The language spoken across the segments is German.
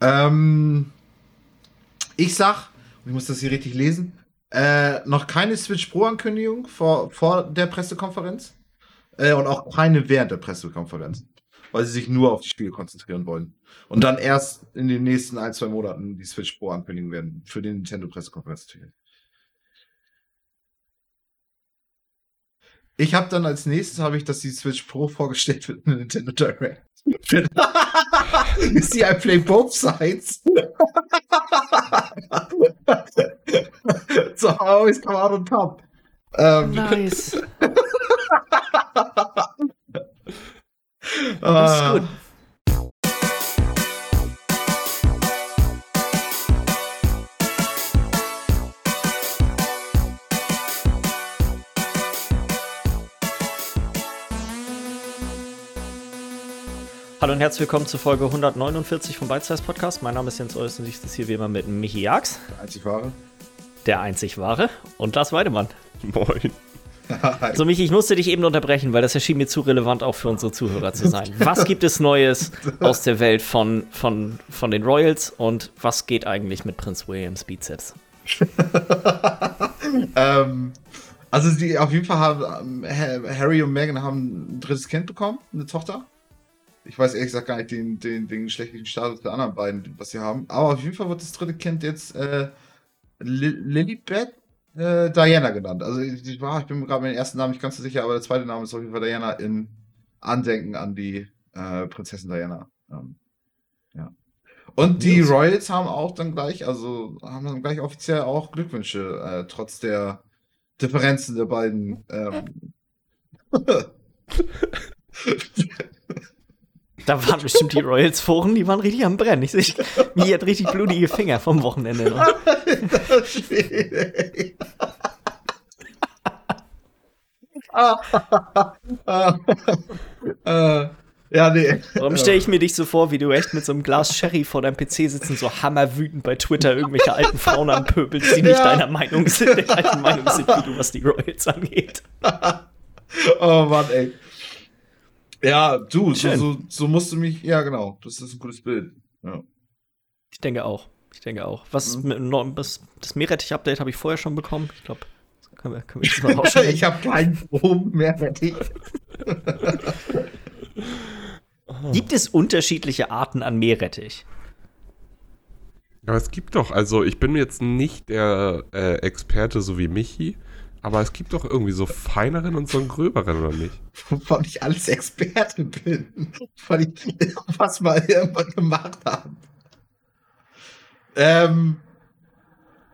Ähm, ich sag, ich muss das hier richtig lesen, äh, noch keine Switch Pro-Ankündigung vor, vor der Pressekonferenz. Äh, und auch keine während der Pressekonferenz. Weil sie sich nur auf die Spiele konzentrieren wollen. Und dann erst in den nächsten ein, zwei Monaten die Switch Pro ankündigen werden. Für die Nintendo-Pressekonferenz. Ich habe dann als nächstes habe ich, dass die Switch Pro vorgestellt wird in Nintendo Direct. you see, I play both sides. so I always come out on top. Um, nice. das ist gut. Hallo und herzlich willkommen zur Folge 149 vom Size Podcast. Mein Name ist Jens Eus und ich sitze hier wie immer mit Michi Jax. Der einzig wahre. Der einzig wahre. Und Lars Weidemann. Moin. so, Michi, ich musste dich eben unterbrechen, weil das erschien mir zu relevant auch für unsere Zuhörer zu sein. Was gibt es Neues aus der Welt von, von, von den Royals und was geht eigentlich mit Prinz Williams Bizeps? ähm, also, die auf jeden Fall haben Harry und Meghan haben ein drittes Kind bekommen, eine Tochter. Ich weiß ehrlich gesagt gar nicht den, den, den geschlechtlichen Status der anderen beiden, was sie haben. Aber auf jeden Fall wird das dritte Kind jetzt äh, Lilibet äh, Diana genannt. Also ich, ich, war, ich bin mir gerade mit dem ersten Namen nicht ganz so sicher, aber der zweite Name ist auf jeden Fall Diana in Andenken an die äh, Prinzessin Diana. Ähm, ja. Und die Royals haben auch dann gleich, also haben dann gleich offiziell auch Glückwünsche, äh, trotz der Differenzen der beiden. Ähm, Da waren bestimmt die Royals-Foren, die waren richtig am Brennen. Ich sehe, mir hat richtig blutige Finger vom Wochenende noch. ja, nee. Warum stelle ich mir dich so vor, wie du echt mit so einem Glas Sherry vor deinem PC sitzen, so hammerwütend bei Twitter irgendwelche alten Frauen anpöbelst, die nicht ja. deiner Meinung sind, der gleichen Meinung sind wie du, was die Royals angeht. oh Mann, ey. Ja, du, so, so, so, musst du mich. Ja, genau. Das ist ein gutes Bild. Ja. Ich denke auch. Ich denke auch. Was mhm. mit, das, das Meerrettich-Update habe ich vorher schon bekommen. Ich glaube, können wir, können wir das mal rausschneiden. ich habe keinen Strom Meerrettich. Gibt es unterschiedliche Arten an Meerrettich? Ja, es gibt doch. Also, ich bin jetzt nicht der äh, Experte so wie Michi. Aber es gibt doch irgendwie so feineren und so einen gröberen, oder nicht? Wovon ich alles Experte bin. Weil ich was mal irgendwann gemacht habe. Ähm,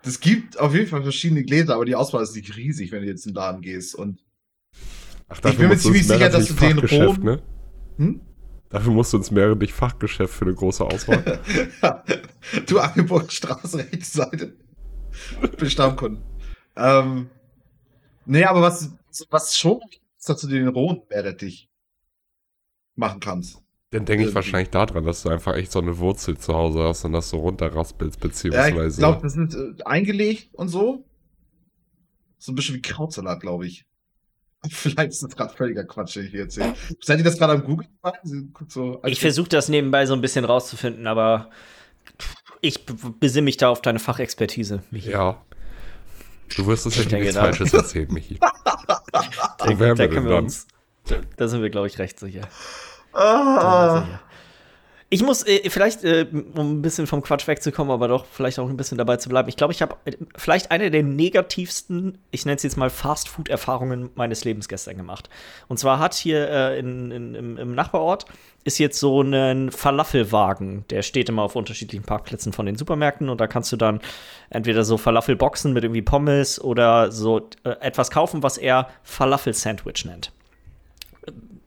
es gibt auf jeden Fall verschiedene Gläser, aber die Auswahl ist nicht riesig, wenn du jetzt in den Laden gehst. Und Ach, ich bin mir ziemlich sicher, dass du den rohen... Ne? Hm? Dafür musst du ins Meerrettich Fachgeschäft für eine große Auswahl. ja. Du Angeburger Straße, rechte Seite. Bin Stammkunden. Ähm, Nee, aber was, was schon ist, dass du den rohen Meerrettich machen kannst. Dann denke ich ähm, wahrscheinlich daran, dass du einfach echt so eine Wurzel zu Hause hast und das so runterraspelst, beziehungsweise. Ja, ich glaube, das ist äh, eingelegt und so. So ein bisschen wie Krautsalat, glaube ich. Vielleicht ist das gerade völliger Quatsch, den ich hier erzähle. Seid ihr das gerade am Google? So, ich versuche das nebenbei so ein bisschen rauszufinden, aber ich besinne mich da auf deine Fachexpertise. Michi. Ja. Du wirst uns ja nichts Falsches erzählen, Michi. Wo wären wir? Uns, da sind wir, glaube ich, recht sicher. Ah. Ich muss äh, vielleicht, äh, um ein bisschen vom Quatsch wegzukommen, aber doch vielleicht auch ein bisschen dabei zu bleiben. Ich glaube, ich habe äh, vielleicht eine der negativsten, ich nenne es jetzt mal Fast-Food-Erfahrungen meines Lebens gestern gemacht. Und zwar hat hier äh, in, in, im, im, Nachbarort ist jetzt so ein Falafelwagen, der steht immer auf unterschiedlichen Parkplätzen von den Supermärkten und da kannst du dann entweder so Falafelboxen mit irgendwie Pommes oder so äh, etwas kaufen, was er Falafel-Sandwich nennt.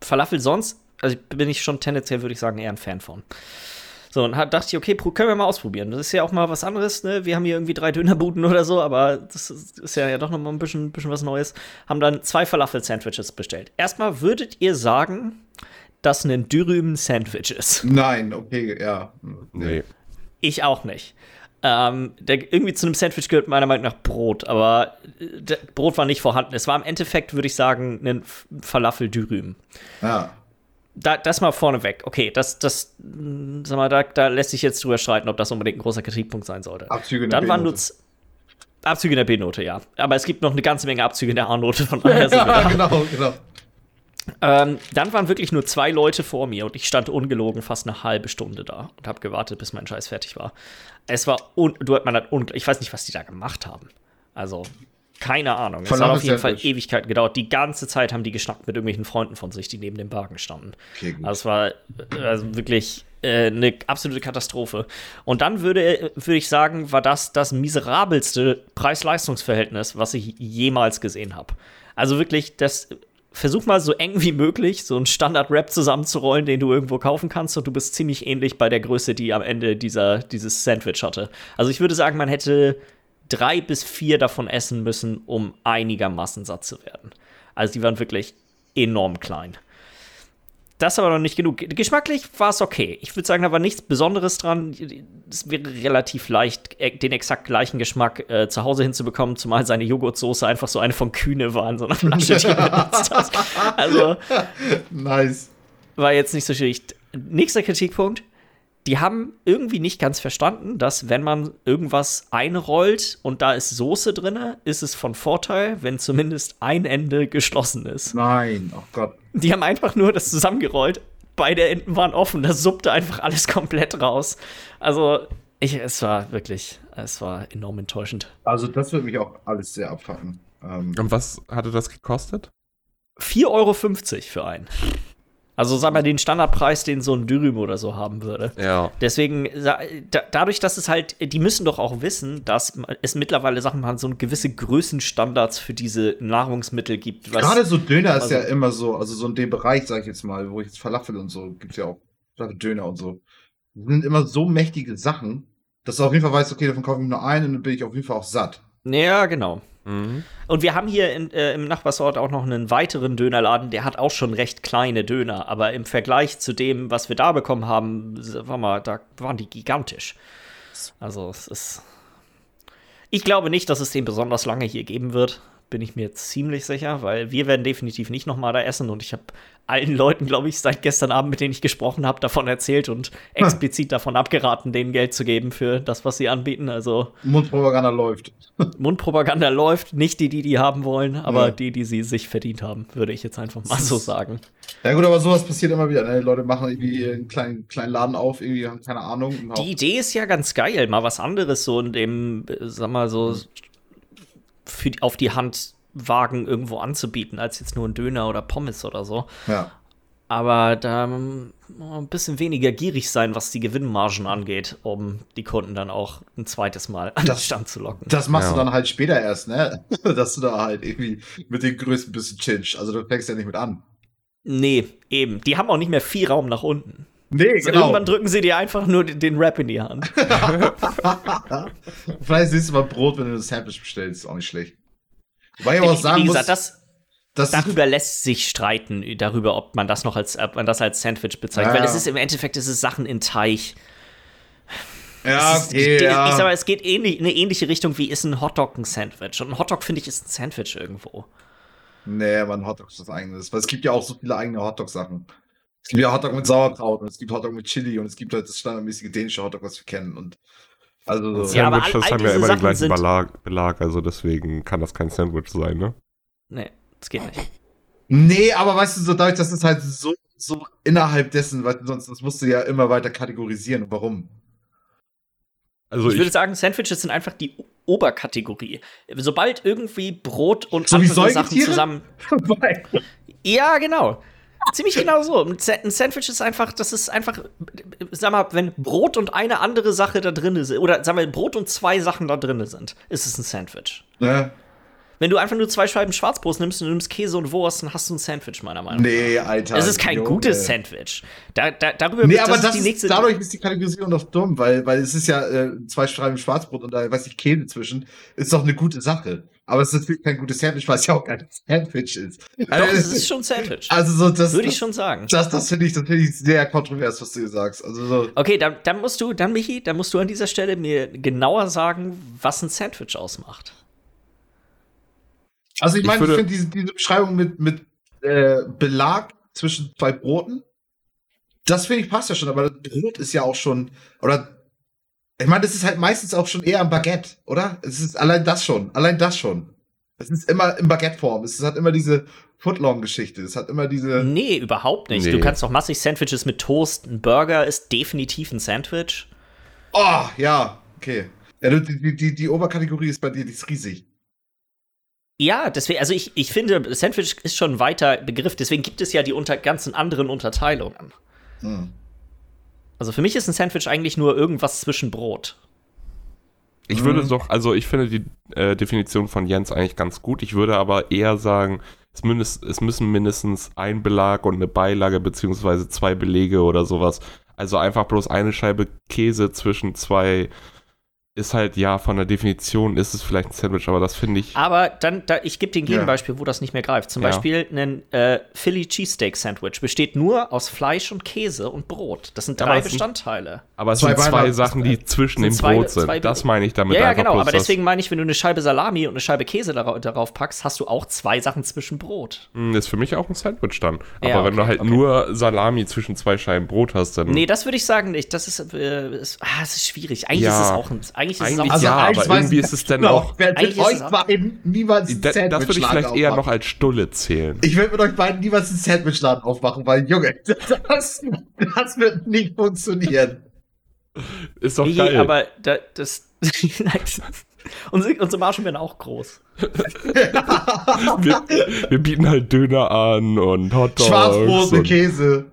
Falafel sonst also bin ich schon tendenziell, würde ich sagen, eher ein Fan von. So, und dachte ich, okay, können wir mal ausprobieren. Das ist ja auch mal was anderes, ne? Wir haben hier irgendwie drei Dönerbuden oder so, aber das ist ja, ja doch noch mal ein bisschen, bisschen was Neues. Haben dann zwei Falafel-Sandwiches bestellt. Erstmal würdet ihr sagen, dass ein Dürüm Sandwich ist? Nein, okay, ja. Nee. Ich auch nicht. Ähm, der, irgendwie zu einem Sandwich gehört meiner Meinung nach Brot, aber äh, Brot war nicht vorhanden. Es war im Endeffekt, würde ich sagen, ein Falafel-Dürüm. Ja. Da, das mal vorneweg. Okay, das, das, sag mal, da, da lässt sich jetzt drüber streiten, ob das unbedingt ein großer Kritikpunkt sein sollte. Abzüge in der Dann waren nur Abzüge in der B-Note, ja. Aber es gibt noch eine ganze Menge Abzüge in der A-Note, von daher sind ja, genau, genau. Ähm, dann waren wirklich nur zwei Leute vor mir und ich stand ungelogen fast eine halbe Stunde da und habe gewartet, bis mein Scheiß fertig war. Es war un du, man hat ich weiß nicht, was die da gemacht haben. Also keine Ahnung. Es hat auf jeden Fall Ewigkeiten gedauert. Die ganze Zeit haben die geschnackt mit irgendwelchen Freunden von sich, die neben dem Wagen standen. Okay, also es war also wirklich äh, eine absolute Katastrophe. Und dann würde, würde ich sagen, war das das miserabelste Preis-Leistungs-Verhältnis, was ich jemals gesehen habe. Also wirklich, das versuch mal so eng wie möglich so einen Standard-Rap zusammenzurollen, den du irgendwo kaufen kannst und du bist ziemlich ähnlich bei der Größe, die am Ende dieser, dieses Sandwich hatte. Also ich würde sagen, man hätte drei bis vier davon essen müssen, um einigermaßen satt zu werden. Also die waren wirklich enorm klein. Das aber noch nicht genug. Geschmacklich war es okay. Ich würde sagen, da war nichts Besonderes dran. Es wäre relativ leicht, äh, den exakt gleichen Geschmack äh, zu Hause hinzubekommen, zumal seine Joghurtsoße einfach so eine von Kühne war in so einer Flasche, die benutzt hat. Also, nice. War jetzt nicht so schwierig. Nächster Kritikpunkt die haben irgendwie nicht ganz verstanden, dass wenn man irgendwas einrollt und da ist Soße drin, ist es von Vorteil, wenn zumindest ein Ende geschlossen ist. Nein, oh Gott. Die haben einfach nur das zusammengerollt. Beide Enden waren offen, da suppte einfach alles komplett raus. Also, ich, es war wirklich, es war enorm enttäuschend. Also, das würde mich auch alles sehr abfangen. Ähm und was hatte das gekostet? 4,50 Euro für einen. Also sag mal den Standardpreis, den so ein Dürüm oder so haben würde. Ja. Deswegen, da, dadurch, dass es halt, die müssen doch auch wissen, dass es mittlerweile Sachen man so gewisse Größenstandards für diese Nahrungsmittel gibt. Gerade so Döner also, ist ja immer so, also so in dem Bereich, sag ich jetzt mal, wo ich jetzt Falafel und so, gibt's ja auch Döner und so. Das sind immer so mächtige Sachen, dass du auf jeden Fall weißt, okay, davon kaufe ich nur einen und dann bin ich auf jeden Fall auch satt. Ja, genau. Mhm. Und wir haben hier in, äh, im Nachbarsort auch noch einen weiteren Dönerladen, der hat auch schon recht kleine Döner, aber im Vergleich zu dem, was wir da bekommen haben, war mal, da waren die gigantisch. Also es ist. Ich glaube nicht, dass es den besonders lange hier geben wird bin ich mir ziemlich sicher, weil wir werden definitiv nicht noch mal da essen und ich habe allen Leuten, glaube ich, seit gestern Abend, mit denen ich gesprochen habe, davon erzählt und explizit davon abgeraten, denen Geld zu geben für das, was sie anbieten. Also Mundpropaganda läuft. Mundpropaganda läuft, nicht die, die die haben wollen, aber ja. die, die sie sich verdient haben, würde ich jetzt einfach mal so sagen. Ja gut, aber sowas passiert immer wieder. Ne? Die Leute machen irgendwie einen kleinen, kleinen Laden auf, irgendwie haben keine Ahnung. Die Idee ist ja ganz geil, mal was anderes so in dem, sag mal so für, auf die Hand wagen, irgendwo anzubieten, als jetzt nur ein Döner oder Pommes oder so. Ja. Aber da ein bisschen weniger gierig sein, was die Gewinnmargen angeht, um die Kunden dann auch ein zweites Mal an das, den Stand zu locken. Das machst ja. du dann halt später erst, ne? Dass du da halt irgendwie mit den größten bisschen chinch. Also du fängst ja nicht mit an. Nee, eben. Die haben auch nicht mehr viel Raum nach unten. Nee, also genau. Irgendwann drücken sie dir einfach nur den Rap in die Hand. Vielleicht siehst du mal Brot, wenn du das Sandwich bestellst. Ist auch nicht schlecht. Wobei ich auch sagen Wie gesagt, muss, das, darüber lässt sich streiten, darüber, ob man das noch als, ob man das als Sandwich bezeichnet. Ja. Weil es ist im Endeffekt, es ist Sachen in Teig. Ja, ist, okay, ja. Ich sag mal, es geht ähnlich, in eine ähnliche Richtung wie ist ein Hotdog ein Sandwich. Und ein Hotdog, finde ich, ist ein Sandwich irgendwo. Nee, aber ein Hotdog ist was eigenes. Weil es gibt ja auch so viele eigene Hotdog-Sachen. Es gibt ja Hotdog mit Sauerkraut und es gibt Hotdog mit Chili und es gibt halt das standardmäßige dänische Hotdog, was wir kennen. Und also so. Ja, Sandwiches all, all haben ja immer den gleichen Belag, Belag, also deswegen kann das kein Sandwich sein, ne? Nee, das geht nicht. Nee, aber weißt du, so dadurch, dass es halt so, so innerhalb dessen, weil sonst das musst du ja immer weiter kategorisieren. Warum? Also ich, ich würde sagen, Sandwiches sind einfach die Oberkategorie. Sobald irgendwie Brot und so andere Sachen zusammen. ja, genau. Ziemlich genau so. Ein Sandwich ist einfach, das ist einfach, sag mal, wenn Brot und eine andere Sache da drin ist, oder sag mal, Brot und zwei Sachen da drin sind, ist es ein Sandwich. Ja. Wenn du einfach nur zwei Scheiben Schwarzbrot nimmst und du nimmst Käse und Wurst, dann hast du ein Sandwich, meiner Meinung nach. Nee, Alter. Es ist kein Junge. gutes Sandwich. Da, da, darüber nee, das aber das ist die nächste. Ist, dadurch ist die Kategorisierung doch dumm, weil, weil es ist ja äh, zwei Scheiben Schwarzbrot und da, weiß ich, Käse zwischen. Ist doch eine gute Sache. Aber es ist natürlich kein gutes Sandwich, weil es ja auch kein Sandwich ist. Doch, also, es ist schon Sandwich. Also so das würde ich schon sagen. Das, das finde ich, das ich sehr kontrovers, was du sagst. Also so. Okay, dann, dann musst du, dann Michi, dann musst du an dieser Stelle mir genauer sagen, was ein Sandwich ausmacht. Also ich meine, ich, ich finde diese, diese Beschreibung mit, mit äh, Belag zwischen zwei Broten Das finde ich passt ja schon, aber das Brot ist ja auch schon, oder, ich meine, das ist halt meistens auch schon eher ein Baguette, oder? Es ist allein das schon, allein das schon. Es ist immer in Baguette-Form. Es hat immer diese Footlong-Geschichte. Es hat immer diese. Nee, überhaupt nicht. Nee. Du kannst doch massig Sandwiches mit Toast. Ein Burger ist definitiv ein Sandwich. Oh, ja, okay. Ja, die, die, die Oberkategorie ist bei dir, die ist riesig. Ja, deswegen, also ich, ich finde, Sandwich ist schon ein weiter Begriff, deswegen gibt es ja die unter, ganzen anderen Unterteilungen. Hm. Also für mich ist ein Sandwich eigentlich nur irgendwas zwischen Brot. Ich würde mhm. doch, also ich finde die äh, Definition von Jens eigentlich ganz gut. Ich würde aber eher sagen, es, mindest, es müssen mindestens ein Belag und eine Beilage beziehungsweise zwei Belege oder sowas. Also einfach bloß eine Scheibe Käse zwischen zwei ist halt, ja, von der Definition ist es vielleicht ein Sandwich, aber das finde ich. Aber dann, da, ich gebe dir ein Gegenbeispiel, ja. wo das nicht mehr greift. Zum ja. Beispiel ein äh, Philly Cheesesteak Sandwich besteht nur aus Fleisch und Käse und Brot. Das sind drei Bestandteile. Sind, aber es zwei sind zwei Sachen, die zwischen dem zwei, Brot sind. das meine ich damit. Ja, ja genau. Aber deswegen meine ich, wenn du eine Scheibe Salami und eine Scheibe Käse darauf, darauf packst, hast du auch zwei Sachen zwischen Brot. Hm, ist für mich auch ein Sandwich dann. Aber ja, okay, wenn du halt okay. nur Salami zwischen zwei Scheiben Brot hast, dann. Nee, das würde ich sagen nicht. Das ist, äh, ist, ah, das ist schwierig. Eigentlich ist es auch ein. Eigentlich ist es auch also, aber irgendwie ist es dann genau, auch. Wer mit euch beiden niemals ein Sandwich Das würde ich vielleicht eher noch als Stulle zählen. Ich würde mit euch beiden niemals einen Sandwichladen aufmachen, weil, Junge, das, das wird nicht funktionieren. Ist doch nee, geil. aber da, das. unsere, unsere Margen werden auch groß. wir, wir, bieten halt Döner an und Hotdogs. Schwarzbrot und Käse.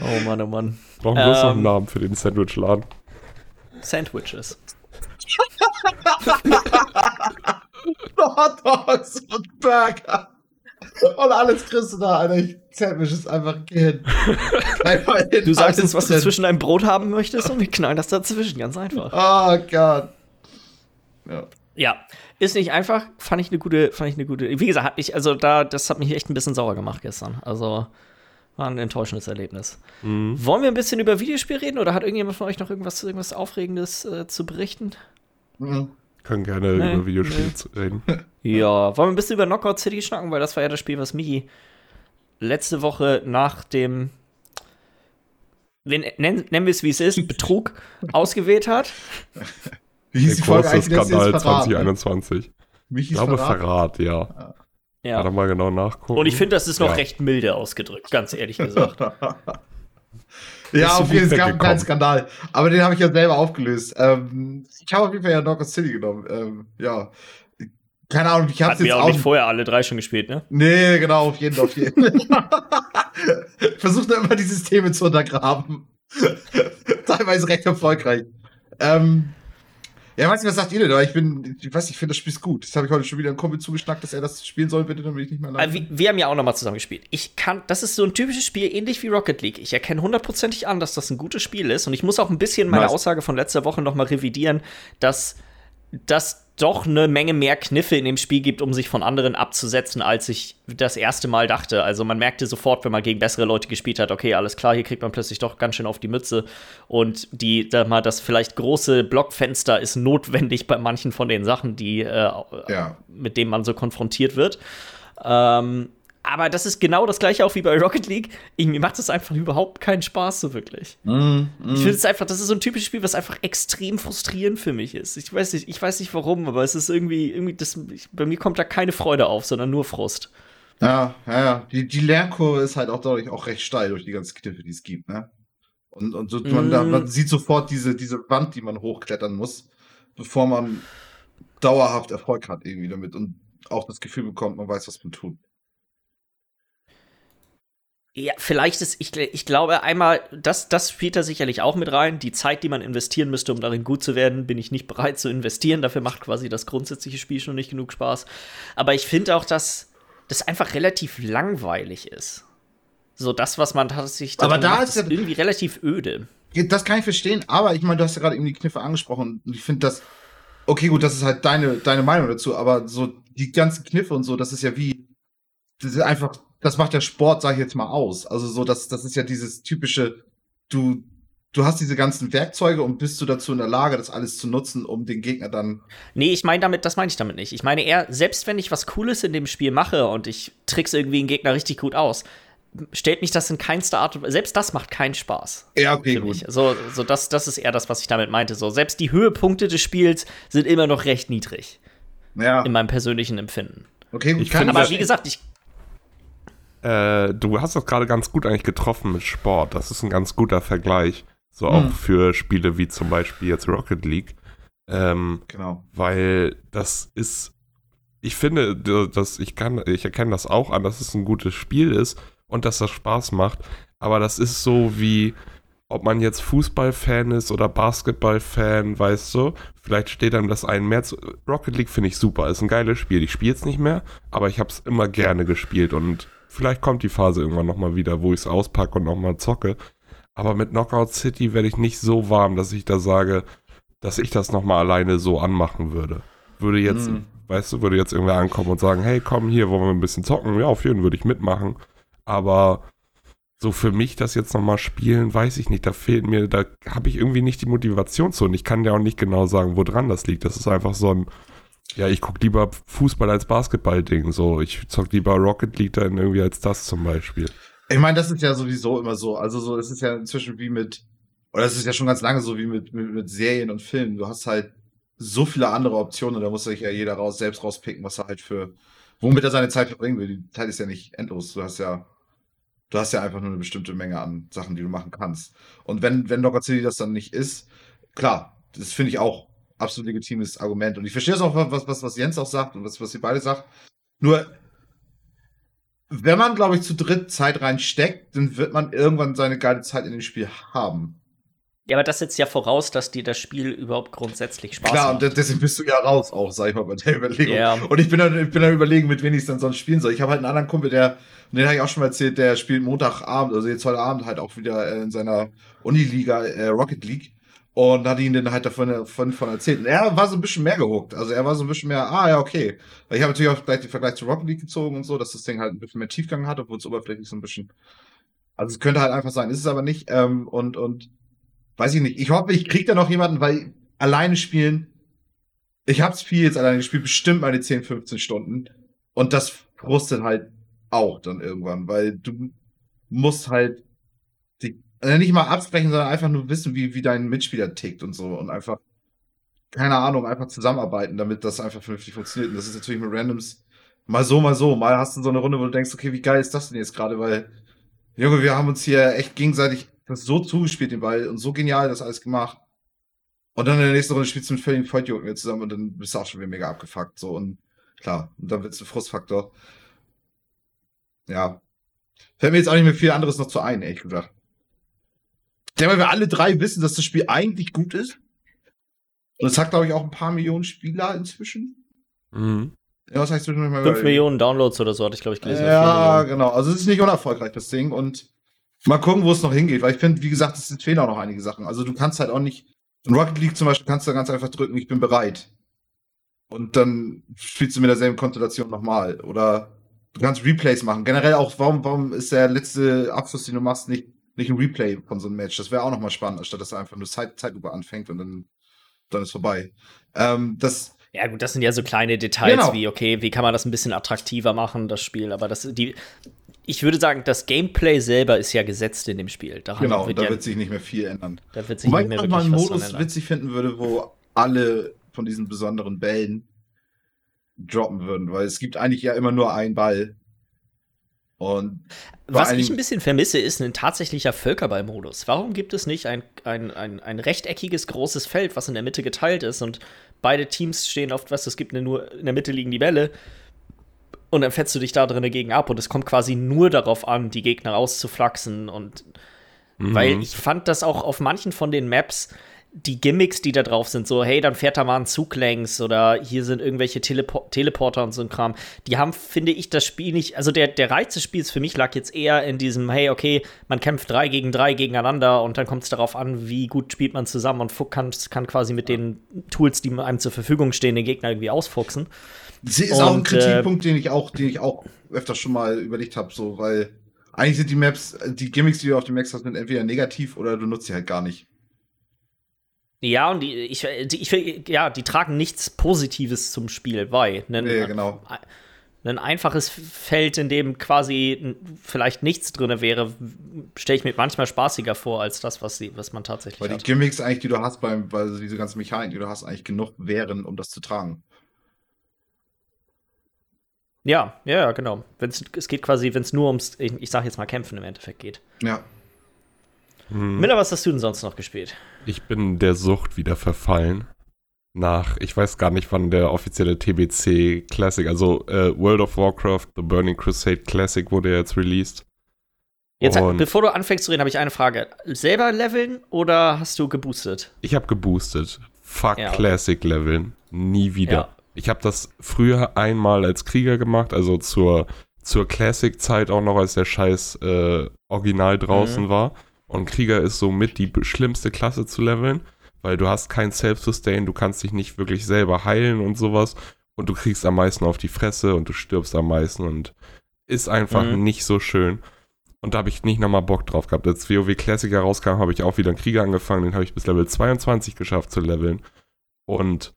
Oh Mann, oh Mann. Brauchen wir ähm, noch einen ähm, Namen für den Sandwichladen. Sandwiches. Hot Dogs und Burger. Und alles kriegst du da, Alter. Sandwich ist einfach gehen. du sagst jetzt, was du zwischen deinem Brot haben möchtest und wir knallen das dazwischen, ganz einfach. Oh Gott. Ja. Ja, ist nicht einfach, fand ich eine gute, fand ich eine gute. Wie gesagt, hat mich, also da, das hat mich echt ein bisschen sauer gemacht gestern. Also, war ein enttäuschendes Erlebnis. Mhm. Wollen wir ein bisschen über Videospiel reden oder hat irgendjemand von euch noch irgendwas, irgendwas Aufregendes äh, zu berichten? Mhm. Können gerne nee, über Videospiele nee. reden. Ja, wollen wir ein bisschen über Knockout City schnacken, weil das war ja das Spiel, was Michi letzte Woche nach dem nennen, nennen wir es wie es ist, Betrug ausgewählt hat. Wie hieß Der die Folge Skandal 2021. Ich glaube Verrat, Verrat ja. ja. Ja. Warte mal genau nachgucken. Und ich finde, das ist noch ja. recht milde ausgedrückt, ganz ehrlich gesagt. ja, auf jeden Fall, es gab einen kleinen Skandal. Aber den habe ich ja selber aufgelöst. Ähm, ich habe auf jeden Fall ja Knockout City genommen. Ähm, ja. Keine Ahnung, ich habe es jetzt auch nicht vorher alle drei schon gespielt, ne? Nee, genau, auf jeden Fall, auf jeden. Versucht immer die Systeme zu untergraben. Teilweise recht erfolgreich. Ähm, ja, weiß nicht, was sagt ihr denn? Aber ich bin, ich weiß ich finde das Spiel ist gut. Das habe ich heute schon wieder einem Kumpel zugeschnackt, dass er das spielen soll, bitte, will ich nicht mehr allein. Wir, wir, haben ja auch nochmal zusammen gespielt. Ich kann, das ist so ein typisches Spiel, ähnlich wie Rocket League. Ich erkenne hundertprozentig an, dass das ein gutes Spiel ist. Und ich muss auch ein bisschen meine nice. Aussage von letzter Woche nochmal revidieren, dass das doch eine Menge mehr Kniffe in dem Spiel gibt, um sich von anderen abzusetzen, als ich das erste Mal dachte. Also man merkte sofort, wenn man gegen bessere Leute gespielt hat, okay, alles klar, hier kriegt man plötzlich doch ganz schön auf die Mütze. Und die, sag mal, das vielleicht große Blockfenster ist notwendig bei manchen von den Sachen, die, äh, ja. mit denen man so konfrontiert wird. Ähm, aber das ist genau das gleiche auch wie bei Rocket League. Mir macht das einfach überhaupt keinen Spaß so wirklich. Mm, mm. Ich finde es einfach, das ist so ein typisches Spiel, was einfach extrem frustrierend für mich ist. Ich weiß nicht, ich weiß nicht warum, aber es ist irgendwie, irgendwie das, ich, bei mir kommt da keine Freude auf, sondern nur Frust. Ja, ja, ja. Die, die Lernkurve ist halt auch dadurch auch recht steil durch die ganzen Kniffe, die es gibt, ne? Und, und so, man, da, man sieht sofort diese, diese Wand, die man hochklettern muss, bevor man dauerhaft Erfolg hat irgendwie damit und auch das Gefühl bekommt, man weiß, was man tut. Ja, vielleicht ist, ich, ich glaube einmal, das, das spielt da sicherlich auch mit rein. Die Zeit, die man investieren müsste, um darin gut zu werden, bin ich nicht bereit zu investieren. Dafür macht quasi das grundsätzliche Spiel schon nicht genug Spaß. Aber ich finde auch, dass das einfach relativ langweilig ist. So das, was man tatsächlich. Aber da macht, ist, ist irgendwie relativ öde. Das kann ich verstehen, aber ich meine, du hast ja gerade eben die Kniffe angesprochen und ich finde das. Okay, gut, das ist halt deine, deine Meinung dazu, aber so die ganzen Kniffe und so, das ist ja wie. Das ist einfach das macht der Sport, sag ich jetzt mal, aus. Also so, das, das ist ja dieses typische, du, du hast diese ganzen Werkzeuge und bist du dazu in der Lage, das alles zu nutzen, um den Gegner dann. Nee, ich meine damit, das meine ich damit nicht. Ich meine eher, selbst wenn ich was Cooles in dem Spiel mache und ich trickse irgendwie einen Gegner richtig gut aus, stellt mich das in keinster Art und selbst das macht keinen Spaß. Ja, okay, gut. So, so das, das ist eher das, was ich damit meinte. So, selbst die Höhepunkte des Spiels sind immer noch recht niedrig. Ja. In meinem persönlichen Empfinden. Okay, gut. Ich kann aber wie gesagt, ich. Äh, du hast das gerade ganz gut eigentlich getroffen mit Sport. Das ist ein ganz guter Vergleich. So hm. auch für Spiele wie zum Beispiel jetzt Rocket League. Ähm, genau. Weil das ist, ich finde, dass ich kann, ich erkenne das auch an, dass es ein gutes Spiel ist und dass das Spaß macht. Aber das ist so wie, ob man jetzt Fußballfan ist oder Basketballfan, weißt du, vielleicht steht einem das ein mehr zu. Rocket League finde ich super, ist ein geiles Spiel. Ich spiele es nicht mehr, aber ich habe es immer gerne gespielt und vielleicht kommt die Phase irgendwann nochmal wieder, wo ich es auspacke und nochmal zocke. Aber mit Knockout City werde ich nicht so warm, dass ich da sage, dass ich das nochmal alleine so anmachen würde. Würde jetzt, mm. weißt du, würde jetzt irgendwer ankommen und sagen, hey, komm hier, wollen wir ein bisschen zocken? Ja, auf jeden würde ich mitmachen. Aber so für mich das jetzt nochmal spielen, weiß ich nicht. Da fehlt mir, da habe ich irgendwie nicht die Motivation zu. Und ich kann ja auch nicht genau sagen, woran das liegt. Das ist einfach so ein, ja, ich gucke lieber Fußball als Basketball-Ding. So, ich zock lieber Rocket League dann irgendwie als das zum Beispiel. Ich meine, das ist ja sowieso immer so. Also so, es ist ja inzwischen wie mit, oder es ist ja schon ganz lange so wie mit, mit, mit Serien und Filmen. Du hast halt so viele andere Optionen, da muss sich ja jeder raus, selbst rauspicken, was er halt für, womit er seine Zeit verbringen will. Die Zeit ist ja nicht endlos. Du hast ja Du hast ja einfach nur eine bestimmte Menge an Sachen, die du machen kannst. Und wenn, wenn Docker City das dann nicht ist, klar, das finde ich auch absolut legitimes Argument. Und ich verstehe es auch, was, was, was Jens auch sagt und was, was ihr beide sagt. Nur, wenn man, glaube ich, zu dritt Zeit reinsteckt, dann wird man irgendwann seine geile Zeit in dem Spiel haben. Ja, aber das setzt ja voraus, dass dir das Spiel überhaupt grundsätzlich Spaß Klar, macht. Klar, und deswegen bist du ja raus auch, sag ich mal, bei der Überlegung. Ja. Und ich bin dann, ich bin dann überlegen, mit wem ich es dann sonst spielen soll. Ich habe halt einen anderen Kumpel, der, den habe ich auch schon mal erzählt, der spielt Montagabend, also jetzt heute Abend halt auch wieder äh, in seiner Uniliga äh, Rocket League. Und hat ihn dann halt davon, davon, davon erzählt. Und er war so ein bisschen mehr gehuckt. Also er war so ein bisschen mehr, ah ja, okay. Ich habe natürlich auch gleich den Vergleich zu Rocket League gezogen und so, dass das Ding halt ein bisschen mehr Tiefgang hat, obwohl es oberflächlich so ein bisschen. Also es könnte halt einfach sein, ist es aber nicht. Ähm, und, und weiß ich nicht. Ich hoffe, ich krieg da noch jemanden, weil alleine spielen, ich hab's viel jetzt alleine gespielt, bestimmt meine 10, 15 Stunden. Und das frustet halt auch dann irgendwann, weil du musst halt also nicht mal absprechen, sondern einfach nur wissen, wie, wie dein Mitspieler tickt und so und einfach, keine Ahnung, einfach zusammenarbeiten, damit das einfach vernünftig funktioniert. Und das ist natürlich mit Randoms mal so, mal so. Mal hast du so eine Runde, wo du denkst, okay, wie geil ist das denn jetzt gerade, weil, Junge, wir haben uns hier echt gegenseitig das so zugespielt, den Ball, und so genial das alles gemacht. Und dann in der nächsten Runde spielst du mit völligen Vollidioten zusammen und dann bist du auch schon wieder mega abgefuckt. So, und klar, und dann wird es ein Frustfaktor. Ja. Fällt mir jetzt auch nicht mehr viel anderes noch zu ein, ehrlich gesagt. Ja, weil wir alle drei wissen, dass das Spiel eigentlich gut ist. Und es hat, glaube ich, auch ein paar Millionen Spieler inzwischen. Mhm. Ja, was heißt zwischendurch mal 5 Millionen Downloads oder so, hatte ich, glaube ich, gelesen. Ja, genau. Also es ist nicht unerfolgreich, das Ding. Und Mal gucken, wo es noch hingeht, weil ich finde, wie gesagt, es fehlen auch noch einige Sachen. Also du kannst halt auch nicht, in Rocket League zum Beispiel kannst du ganz einfach drücken, ich bin bereit. Und dann spielst du mit derselben Konstellation nochmal. Oder du kannst Replays machen. Generell auch, warum, warum ist der letzte Abschluss, den du machst, nicht, nicht ein Replay von so einem Match? Das wäre auch nochmal spannend, anstatt dass er einfach nur Zeit, Zeitlupe anfängt und dann, dann ist vorbei. Ähm, das, ja, gut, das sind ja so kleine Details genau. wie, okay, wie kann man das ein bisschen attraktiver machen, das Spiel. Aber das, die, ich würde sagen, das Gameplay selber ist ja gesetzt in dem Spiel. Daran genau, wird da ja, wird sich nicht mehr viel ändern. Da wird sich Wobei nicht mehr ich mal einen Modus witzig finden würde, wo alle von diesen besonderen Bällen droppen würden, weil es gibt eigentlich ja immer nur einen Ball. Und Was ich ein bisschen vermisse, ist ein tatsächlicher Völkerball-Modus. Warum gibt es nicht ein, ein, ein, ein rechteckiges großes Feld, was in der Mitte geteilt ist und beide Teams stehen oft, was es gibt, nur in der Mitte liegen die Bälle und dann fetzt du dich da drin dagegen ab und es kommt quasi nur darauf an, die Gegner auszuflaxen und mhm. weil ich fand das auch auf manchen von den Maps die Gimmicks, die da drauf sind, so, hey, dann fährt da mal ein Zug längs oder hier sind irgendwelche Telepo Teleporter und so ein Kram, die haben, finde ich, das Spiel nicht, also der, der Reiz des Spiels für mich lag jetzt eher in diesem, hey, okay, man kämpft drei gegen drei gegeneinander und dann kommt es darauf an, wie gut spielt man zusammen und kann, kann quasi mit den Tools, die einem zur Verfügung stehen, den Gegner irgendwie ausfuchsen. Sie ist und, auch ein Kritikpunkt, äh, den ich auch, den ich auch öfter schon mal überlegt habe, so, weil eigentlich sind die Maps, die Gimmicks, die du auf den Maps hast, sind entweder negativ oder du nutzt sie halt gar nicht. Ja, und die, ich, die, ich, ja, die tragen nichts Positives zum Spiel bei. Nen, nee, genau. Ein einfaches Feld, in dem quasi vielleicht nichts drin wäre, stelle ich mir manchmal spaßiger vor, als das, was, sie, was man tatsächlich Weil hat. die Gimmicks eigentlich, die du hast, beim, weil diese ganzen Mechaniken, die du hast, eigentlich genug wären, um das zu tragen. Ja, ja, genau. Wenn's, es geht quasi, wenn es nur ums, ich, ich sag jetzt mal, Kämpfen im Endeffekt geht. Ja. Hm. Miller, was hast du denn sonst noch gespielt? Ich bin der Sucht wieder verfallen. Nach, ich weiß gar nicht, wann der offizielle TBC Classic, also äh, World of Warcraft, The Burning Crusade Classic wurde jetzt released. Jetzt, Und bevor du anfängst zu reden, habe ich eine Frage. Selber leveln oder hast du geboostet? Ich habe geboostet. Fuck ja, okay. Classic leveln. Nie wieder. Ja. Ich habe das früher einmal als Krieger gemacht, also zur, zur Classic-Zeit auch noch, als der Scheiß äh, Original draußen mhm. war. Und Krieger ist somit die schlimmste Klasse zu leveln, weil du hast kein Self-Sustain, du kannst dich nicht wirklich selber heilen und sowas. Und du kriegst am meisten auf die Fresse und du stirbst am meisten und ist einfach mhm. nicht so schön. Und da habe ich nicht nochmal Bock drauf gehabt. Als WoW Classic herauskam, habe ich auch wieder einen Krieger angefangen. Den habe ich bis Level 22 geschafft zu leveln. Und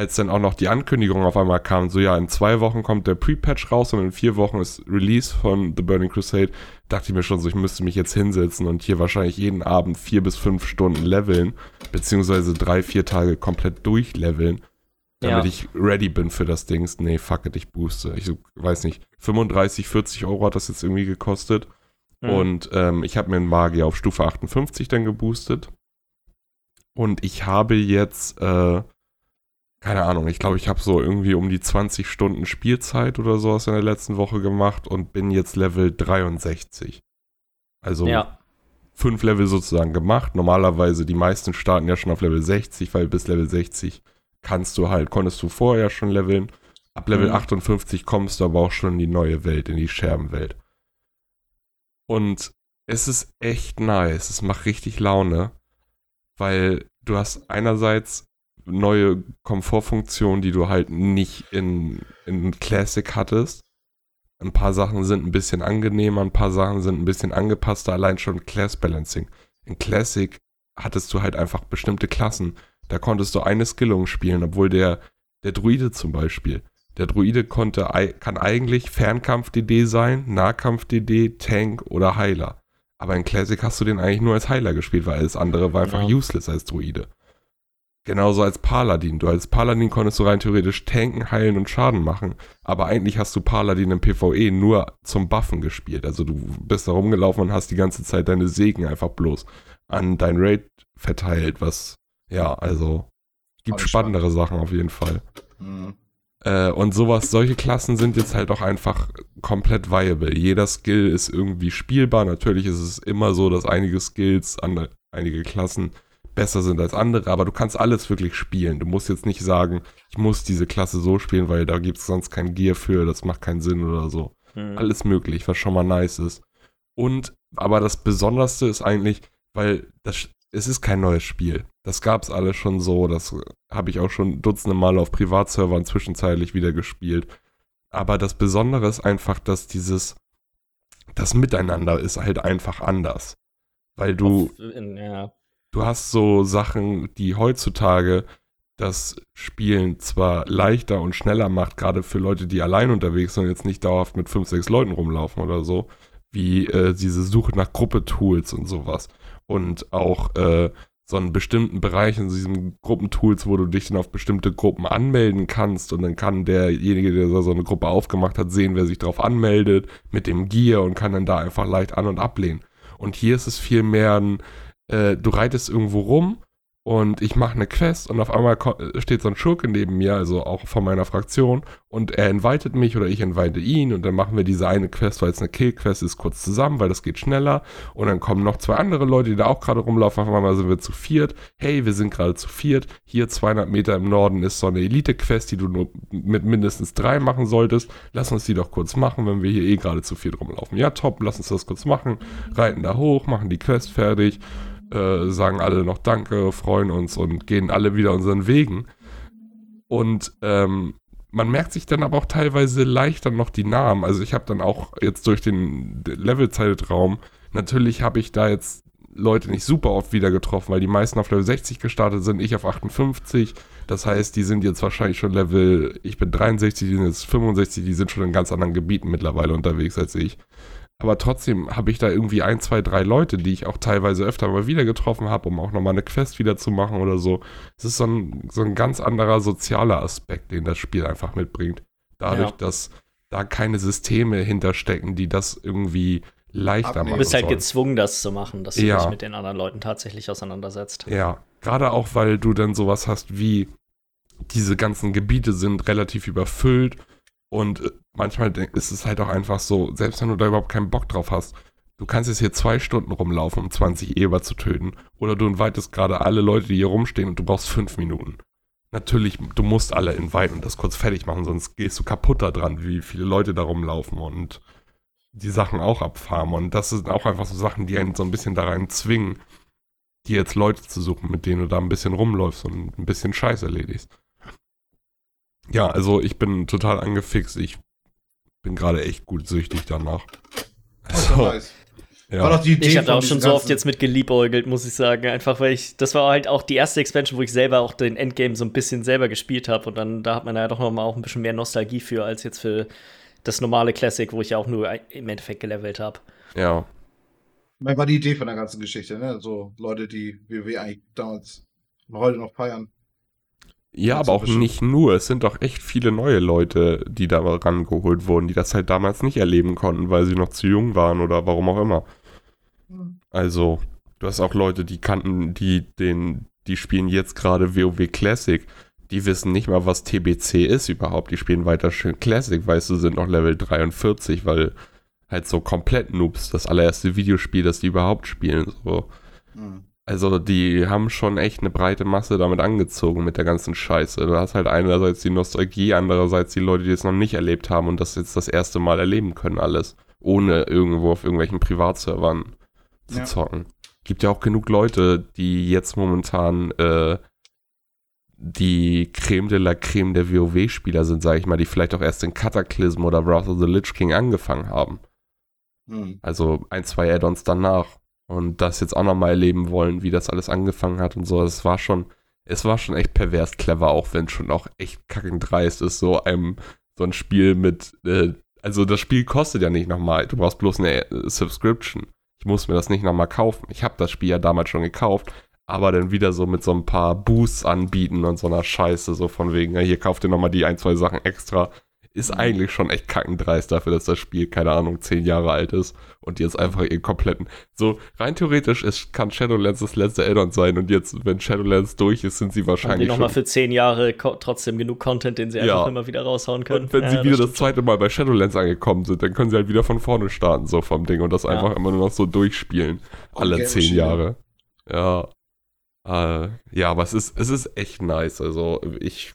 als dann auch noch die Ankündigung auf einmal kam, so ja, in zwei Wochen kommt der Pre-Patch raus und in vier Wochen ist Release von The Burning Crusade, dachte ich mir schon so, ich müsste mich jetzt hinsetzen und hier wahrscheinlich jeden Abend vier bis fünf Stunden leveln, beziehungsweise drei, vier Tage komplett durchleveln, damit ja. ich ready bin für das Ding. Nee, fuck it, ich booste. Ich weiß nicht, 35, 40 Euro hat das jetzt irgendwie gekostet. Mhm. Und ähm, ich habe mir einen Magier auf Stufe 58 dann geboostet. Und ich habe jetzt äh, keine Ahnung, ich glaube, ich habe so irgendwie um die 20 Stunden Spielzeit oder sowas in der letzten Woche gemacht und bin jetzt Level 63. Also ja. fünf Level sozusagen gemacht. Normalerweise die meisten starten ja schon auf Level 60, weil bis Level 60 kannst du halt, konntest du vorher schon leveln. Ab Level mhm. 58 kommst du aber auch schon in die neue Welt, in die Scherbenwelt. Und es ist echt nice. Es macht richtig Laune, weil du hast einerseits neue Komfortfunktionen, die du halt nicht in, in Classic hattest. Ein paar Sachen sind ein bisschen angenehmer, ein paar Sachen sind ein bisschen angepasster, allein schon Class Balancing. In Classic hattest du halt einfach bestimmte Klassen. Da konntest du eine Skillung spielen, obwohl der, der Druide zum Beispiel, der Druide konnte, kann eigentlich Fernkampf-DD sein, Nahkampf-DD, Tank oder Heiler. Aber in Classic hast du den eigentlich nur als Heiler gespielt, weil alles andere war einfach ja. useless als Druide. Genauso als Paladin. Du als Paladin konntest du rein theoretisch tanken, heilen und Schaden machen. Aber eigentlich hast du Paladin im PvE nur zum Buffen gespielt. Also du bist da rumgelaufen und hast die ganze Zeit deine Segen einfach bloß an dein Raid verteilt, was, ja, also gibt spannendere spannend. Sachen auf jeden Fall. Mhm. Äh, und sowas, solche Klassen sind jetzt halt auch einfach komplett viable. Jeder Skill ist irgendwie spielbar. Natürlich ist es immer so, dass einige Skills, an, einige Klassen besser sind als andere, aber du kannst alles wirklich spielen. Du musst jetzt nicht sagen, ich muss diese Klasse so spielen, weil da gibt es sonst kein Gear für, das macht keinen Sinn oder so. Mhm. Alles möglich, was schon mal nice ist. Und, aber das Besonderste ist eigentlich, weil das, es ist kein neues Spiel. Das gab es alle schon so, das habe ich auch schon dutzende Mal auf Privatservern zwischenzeitlich wieder gespielt. Aber das Besondere ist einfach, dass dieses, das Miteinander ist halt einfach anders. Weil du, ja du hast so Sachen, die heutzutage das Spielen zwar leichter und schneller macht, gerade für Leute, die allein unterwegs sind und jetzt nicht dauerhaft mit fünf, sechs Leuten rumlaufen oder so, wie äh, diese Suche nach Gruppetools und sowas. Und auch äh, so einen bestimmten Bereich in diesen Gruppentools, wo du dich dann auf bestimmte Gruppen anmelden kannst und dann kann derjenige, der so eine Gruppe aufgemacht hat, sehen, wer sich darauf anmeldet, mit dem Gear und kann dann da einfach leicht an- und ablehnen. Und hier ist es viel mehr ein, äh, du reitest irgendwo rum und ich mache eine Quest und auf einmal steht so ein Schurke neben mir, also auch von meiner Fraktion, und er invitet mich oder ich invite ihn und dann machen wir diese eine Quest, weil es eine Kill-Quest ist, kurz zusammen, weil das geht schneller. Und dann kommen noch zwei andere Leute, die da auch gerade rumlaufen. Auf einmal sind wir zu viert. Hey, wir sind gerade zu viert. Hier 200 Meter im Norden ist so eine Elite-Quest, die du nur mit mindestens drei machen solltest. Lass uns die doch kurz machen, wenn wir hier eh gerade zu viert rumlaufen. Ja, top, lass uns das kurz machen. Reiten da hoch, machen die Quest fertig äh, sagen alle noch Danke, freuen uns und gehen alle wieder unseren Wegen. Und ähm, man merkt sich dann aber auch teilweise leichter noch die Namen. Also ich habe dann auch jetzt durch den Levelzeitraum, natürlich habe ich da jetzt Leute nicht super oft wieder getroffen, weil die meisten auf Level 60 gestartet sind, ich auf 58. Das heißt, die sind jetzt wahrscheinlich schon Level, ich bin 63, die sind jetzt 65, die sind schon in ganz anderen Gebieten mittlerweile unterwegs als ich. Aber trotzdem habe ich da irgendwie ein, zwei, drei Leute, die ich auch teilweise öfter mal wieder getroffen habe, um auch nochmal eine Quest wieder zu machen oder so. Es ist so ein, so ein ganz anderer sozialer Aspekt, den das Spiel einfach mitbringt. Dadurch, ja. dass da keine Systeme hinterstecken, die das irgendwie leichter machen. Du bist halt sollen. gezwungen, das zu machen, dass du ja. dich mit den anderen Leuten tatsächlich auseinandersetzt. Ja, gerade auch, weil du dann sowas hast wie, diese ganzen Gebiete sind relativ überfüllt und äh, manchmal ist es halt auch einfach so, selbst wenn du da überhaupt keinen Bock drauf hast, du kannst jetzt hier zwei Stunden rumlaufen, um 20 Eber zu töten. Oder du invitest gerade alle Leute, die hier rumstehen und du brauchst fünf Minuten. Natürlich, du musst alle inviten und das kurz fertig machen, sonst gehst du kaputt da dran, wie viele Leute da rumlaufen und die Sachen auch abfarmen. Und das sind auch einfach so Sachen, die einen so ein bisschen da rein zwingen, dir jetzt Leute zu suchen, mit denen du da ein bisschen rumläufst und ein bisschen Scheiß erledigst. Ja, also ich bin total angefixt. Ich bin gerade echt gut süchtig danach. Also, nice. ja. War doch die Idee ich habe da auch schon so oft jetzt mit geliebäugelt, muss ich sagen. Einfach weil ich, das war halt auch die erste Expansion, wo ich selber auch den Endgame so ein bisschen selber gespielt habe. Und dann, da hat man ja doch noch mal auch ein bisschen mehr Nostalgie für, als jetzt für das normale Classic, wo ich ja auch nur im Endeffekt gelevelt habe. Ja. Das war die Idee von der ganzen Geschichte, ne? So Leute, die WoW eigentlich damals und heute noch feiern. Ja, aber auch nicht nur. Es sind doch echt viele neue Leute, die da rangeholt wurden, die das halt damals nicht erleben konnten, weil sie noch zu jung waren oder warum auch immer. Hm. Also, du hast auch Leute, die kannten, die den, die spielen jetzt gerade WoW Classic. Die wissen nicht mal, was TBC ist überhaupt. Die spielen weiter schön Classic, weißt du, sind noch Level 43, weil halt so komplett Noobs, das allererste Videospiel, das die überhaupt spielen. So. Mhm. Also die haben schon echt eine breite Masse damit angezogen mit der ganzen Scheiße. Du hast halt einerseits die Nostalgie, andererseits die Leute, die es noch nicht erlebt haben und das jetzt das erste Mal erleben können alles, ohne irgendwo auf irgendwelchen Privatservern zu ja. zocken. Gibt ja auch genug Leute, die jetzt momentan äh, die Creme de la Creme der WoW-Spieler sind, sage ich mal, die vielleicht auch erst in Cataclysm oder Wrath of the Lich King angefangen haben. Hm. Also ein, zwei Add-ons danach und das jetzt auch nochmal erleben wollen, wie das alles angefangen hat und so. Es war schon, es war schon echt pervers clever, auch wenn es schon auch echt kackend dreist ist, so einem, so ein Spiel mit, äh, also das Spiel kostet ja nicht nochmal, du brauchst bloß eine äh, Subscription. Ich muss mir das nicht nochmal kaufen. Ich habe das Spiel ja damals schon gekauft, aber dann wieder so mit so ein paar Boosts anbieten und so einer Scheiße, so von wegen, ja, hier kauft ihr nochmal die ein, zwei Sachen extra ist eigentlich schon echt kackendreist dafür, dass das Spiel, keine Ahnung, zehn Jahre alt ist und jetzt einfach ihren kompletten. So, rein theoretisch ist, kann Shadowlands das letzte Addon sein und jetzt, wenn Shadowlands durch ist, sind sie wahrscheinlich. Und nochmal für zehn Jahre trotzdem genug Content, den sie ja. einfach immer wieder raushauen können. Und wenn ja, sie wieder das, das zweite Mal bei Shadowlands angekommen sind, dann können sie halt wieder von vorne starten, so vom Ding und das ja. einfach immer nur noch so durchspielen. Alle okay, zehn Jahre. Ja. Äh, ja, aber es ist, es ist echt nice. Also ich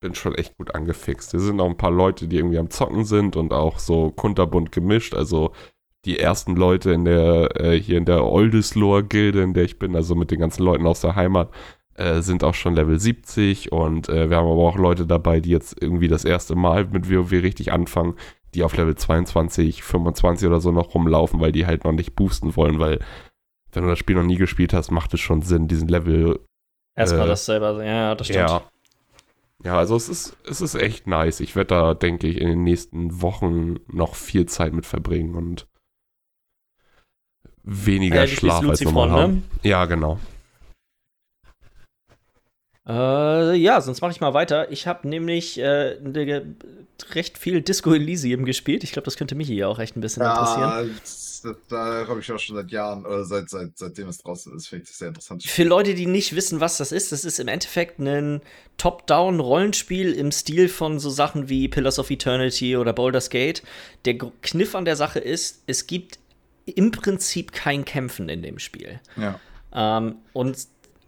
bin schon echt gut angefixt. Hier sind auch ein paar Leute, die irgendwie am Zocken sind und auch so kunterbunt gemischt. Also die ersten Leute in der, äh, hier in der Oldeslore-Gilde, in der ich bin, also mit den ganzen Leuten aus der Heimat, äh, sind auch schon Level 70 und äh, wir haben aber auch Leute dabei, die jetzt irgendwie das erste Mal mit WoW richtig anfangen, die auf Level 22, 25 oder so noch rumlaufen, weil die halt noch nicht boosten wollen, weil wenn du das Spiel noch nie gespielt hast, macht es schon Sinn, diesen Level. Erstmal äh, das selber, ja, das stimmt. Ja, ja, also es ist, es ist echt nice. Ich werde da, denke ich, in den nächsten Wochen noch viel Zeit mit verbringen und weniger äh, Schlaf als normal haben. Ne? Ja, genau. Äh, ja, sonst mache ich mal weiter. Ich habe nämlich äh, ne, recht viel Disco Elysium gespielt. Ich glaube, das könnte mich hier auch echt ein bisschen ja, interessieren. Das, da habe ich auch schon seit Jahren, oder seit, seit, seitdem es draußen ist, finde ich das sehr interessant. Für Leute, die nicht wissen, was das ist, das ist im Endeffekt ein Top-Down-Rollenspiel im Stil von so Sachen wie Pillars of Eternity oder Baldur's Gate. Der Kniff an der Sache ist, es gibt im Prinzip kein Kämpfen in dem Spiel. Ja. Ähm, und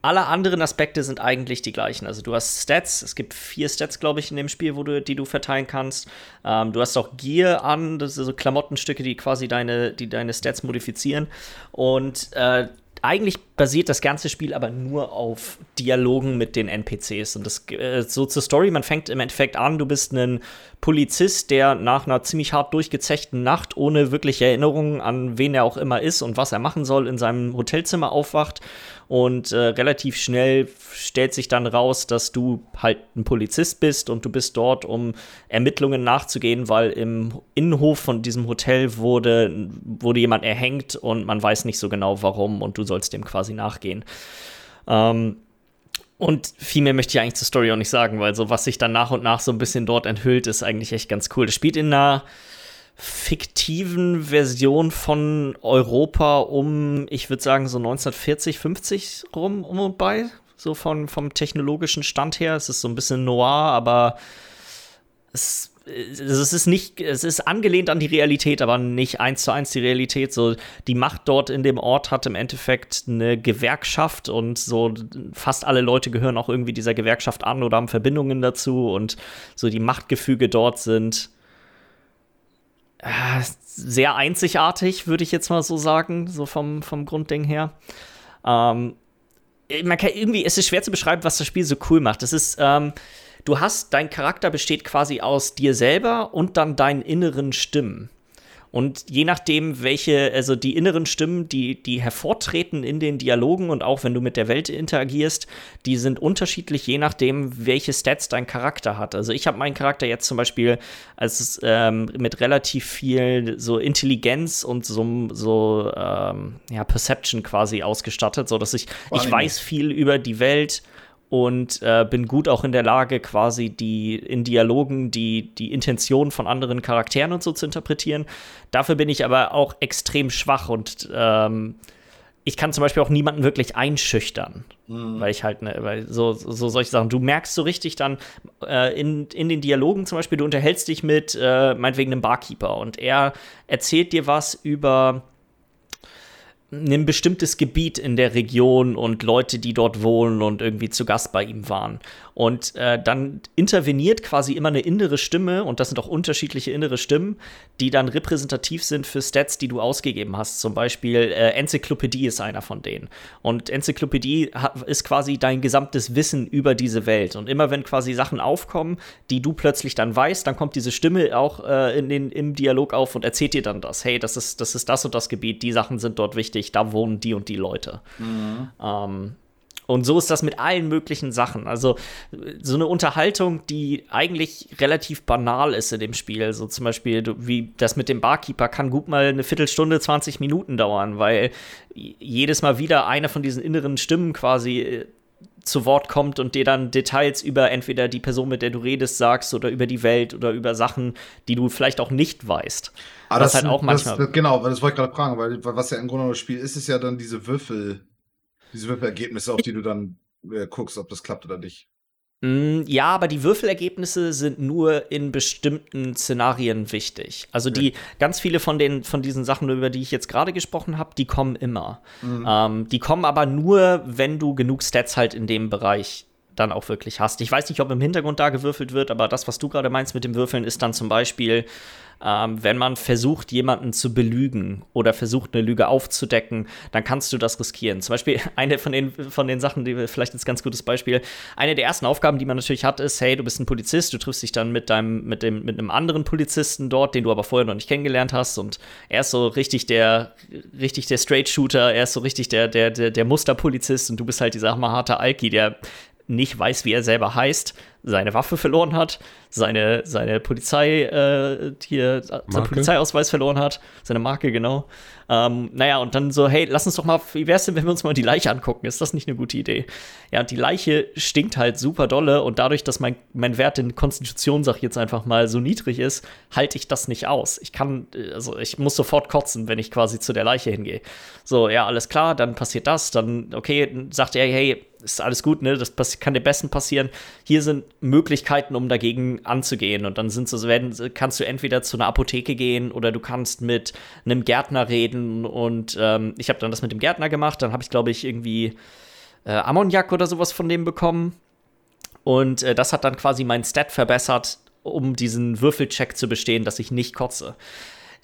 alle anderen Aspekte sind eigentlich die gleichen. Also du hast Stats, es gibt vier Stats, glaube ich, in dem Spiel, wo du, die du verteilen kannst. Ähm, du hast auch Gear an, das sind so Klamottenstücke, die quasi deine, die deine Stats modifizieren. Und äh, eigentlich basiert das ganze Spiel aber nur auf Dialogen mit den NPCs. Und das äh, so zur Story, man fängt im Endeffekt an, du bist ein Polizist, der nach einer ziemlich hart durchgezechten Nacht ohne wirkliche Erinnerungen an wen er auch immer ist und was er machen soll, in seinem Hotelzimmer aufwacht und äh, relativ schnell stellt sich dann raus, dass du halt ein Polizist bist und du bist dort, um Ermittlungen nachzugehen, weil im Innenhof von diesem Hotel wurde, wurde jemand erhängt und man weiß nicht so genau warum und du sollst dem quasi nachgehen. Ähm, und viel mehr möchte ich eigentlich zur Story auch nicht sagen, weil so was sich dann nach und nach so ein bisschen dort enthüllt, ist eigentlich echt ganz cool. Das spielt in einer fiktiven Version von Europa um, ich würde sagen, so 1940, 50 rum um und bei. So von, vom technologischen Stand her. Es ist so ein bisschen noir, aber es, es ist nicht, es ist angelehnt an die Realität, aber nicht eins zu eins die Realität. So, die Macht dort in dem Ort hat im Endeffekt eine Gewerkschaft und so fast alle Leute gehören auch irgendwie dieser Gewerkschaft an oder haben Verbindungen dazu und so die Machtgefüge dort sind sehr einzigartig, würde ich jetzt mal so sagen, so vom, vom Grundding her. Ähm, man kann irgendwie, es ist schwer zu beschreiben, was das Spiel so cool macht. Es ist, ähm, du hast, dein Charakter besteht quasi aus dir selber und dann deinen inneren Stimmen. Und je nachdem, welche, also die inneren Stimmen, die, die hervortreten in den Dialogen und auch wenn du mit der Welt interagierst, die sind unterschiedlich, je nachdem, welche Stats dein Charakter hat. Also ich habe meinen Charakter jetzt zum Beispiel als ähm, mit relativ viel so Intelligenz und so, so ähm, ja, Perception quasi ausgestattet, so dass ich, ich weiß viel über die Welt und äh, bin gut auch in der Lage, quasi die in Dialogen die, die Intention von anderen Charakteren und so zu interpretieren. Dafür bin ich aber auch extrem schwach und ähm, ich kann zum Beispiel auch niemanden wirklich einschüchtern, mhm. weil ich halt, ne, weil so, so solche Sachen, du merkst so richtig dann äh, in, in den Dialogen zum Beispiel, du unterhältst dich mit äh, meinetwegen einem Barkeeper und er erzählt dir was über ein bestimmtes Gebiet in der Region und Leute, die dort wohnen und irgendwie zu Gast bei ihm waren. Und äh, dann interveniert quasi immer eine innere Stimme, und das sind auch unterschiedliche innere Stimmen, die dann repräsentativ sind für Stats, die du ausgegeben hast. Zum Beispiel äh, Enzyklopädie ist einer von denen. Und Enzyklopädie ist quasi dein gesamtes Wissen über diese Welt. Und immer wenn quasi Sachen aufkommen, die du plötzlich dann weißt, dann kommt diese Stimme auch äh, in den, im Dialog auf und erzählt dir dann das. Hey, das ist, das ist das und das Gebiet, die Sachen sind dort wichtig, da wohnen die und die Leute. Mhm. Ähm, und so ist das mit allen möglichen Sachen. Also so eine Unterhaltung, die eigentlich relativ banal ist in dem Spiel. So zum Beispiel, wie das mit dem Barkeeper kann gut mal eine Viertelstunde, 20 Minuten dauern, weil jedes Mal wieder eine von diesen inneren Stimmen quasi äh, zu Wort kommt und dir dann Details über entweder die Person, mit der du redest, sagst oder über die Welt oder über Sachen, die du vielleicht auch nicht weißt. Aber das, das halt auch manchmal. Das, genau, das wollte ich gerade fragen, weil was ja im Grunde das Spiel ist, ist ja dann diese Würfel diese Würfelergebnisse, auf die du dann äh, guckst, ob das klappt oder nicht. Mm, ja, aber die Würfelergebnisse sind nur in bestimmten Szenarien wichtig. Also die ganz viele von den von diesen Sachen, über die ich jetzt gerade gesprochen habe, die kommen immer. Mhm. Ähm, die kommen aber nur, wenn du genug Stats halt in dem Bereich dann auch wirklich hast. Ich weiß nicht, ob im Hintergrund da gewürfelt wird, aber das, was du gerade meinst mit dem Würfeln, ist dann zum Beispiel ähm, wenn man versucht, jemanden zu belügen oder versucht, eine Lüge aufzudecken, dann kannst du das riskieren. Zum Beispiel eine von den, von den Sachen, die vielleicht ein ganz gutes Beispiel. Eine der ersten Aufgaben, die man natürlich hat, ist, hey, du bist ein Polizist, du triffst dich dann mit deinem, mit dem, mit einem anderen Polizisten dort, den du aber vorher noch nicht kennengelernt hast und er ist so richtig der, richtig der Straight Shooter, er ist so richtig der, der, der, der Musterpolizist und du bist halt dieser hammerharte Alki, der nicht weiß, wie er selber heißt, seine Waffe verloren hat, seine, seine Polizei, äh, hier, seinen Polizeiausweis verloren hat, seine Marke, genau. Ähm, naja, und dann so, hey, lass uns doch mal, wie wär's denn, wenn wir uns mal die Leiche angucken? Ist das nicht eine gute Idee? Ja, und die Leiche stinkt halt super dolle und dadurch, dass mein, mein Wert in Konstitution, sag ich jetzt einfach mal, so niedrig ist, halte ich das nicht aus. Ich kann, also ich muss sofort kotzen, wenn ich quasi zu der Leiche hingehe. So, ja, alles klar, dann passiert das, dann, okay, sagt er, hey, ist alles gut, ne? Das kann dir besten passieren. Hier sind Möglichkeiten, um dagegen anzugehen. Und dann sind so, werden, kannst du entweder zu einer Apotheke gehen oder du kannst mit einem Gärtner reden. Und ähm, ich habe dann das mit dem Gärtner gemacht. Dann habe ich, glaube ich, irgendwie äh, Ammoniak oder sowas von dem bekommen. Und äh, das hat dann quasi meinen Stat verbessert, um diesen Würfelcheck zu bestehen, dass ich nicht kotze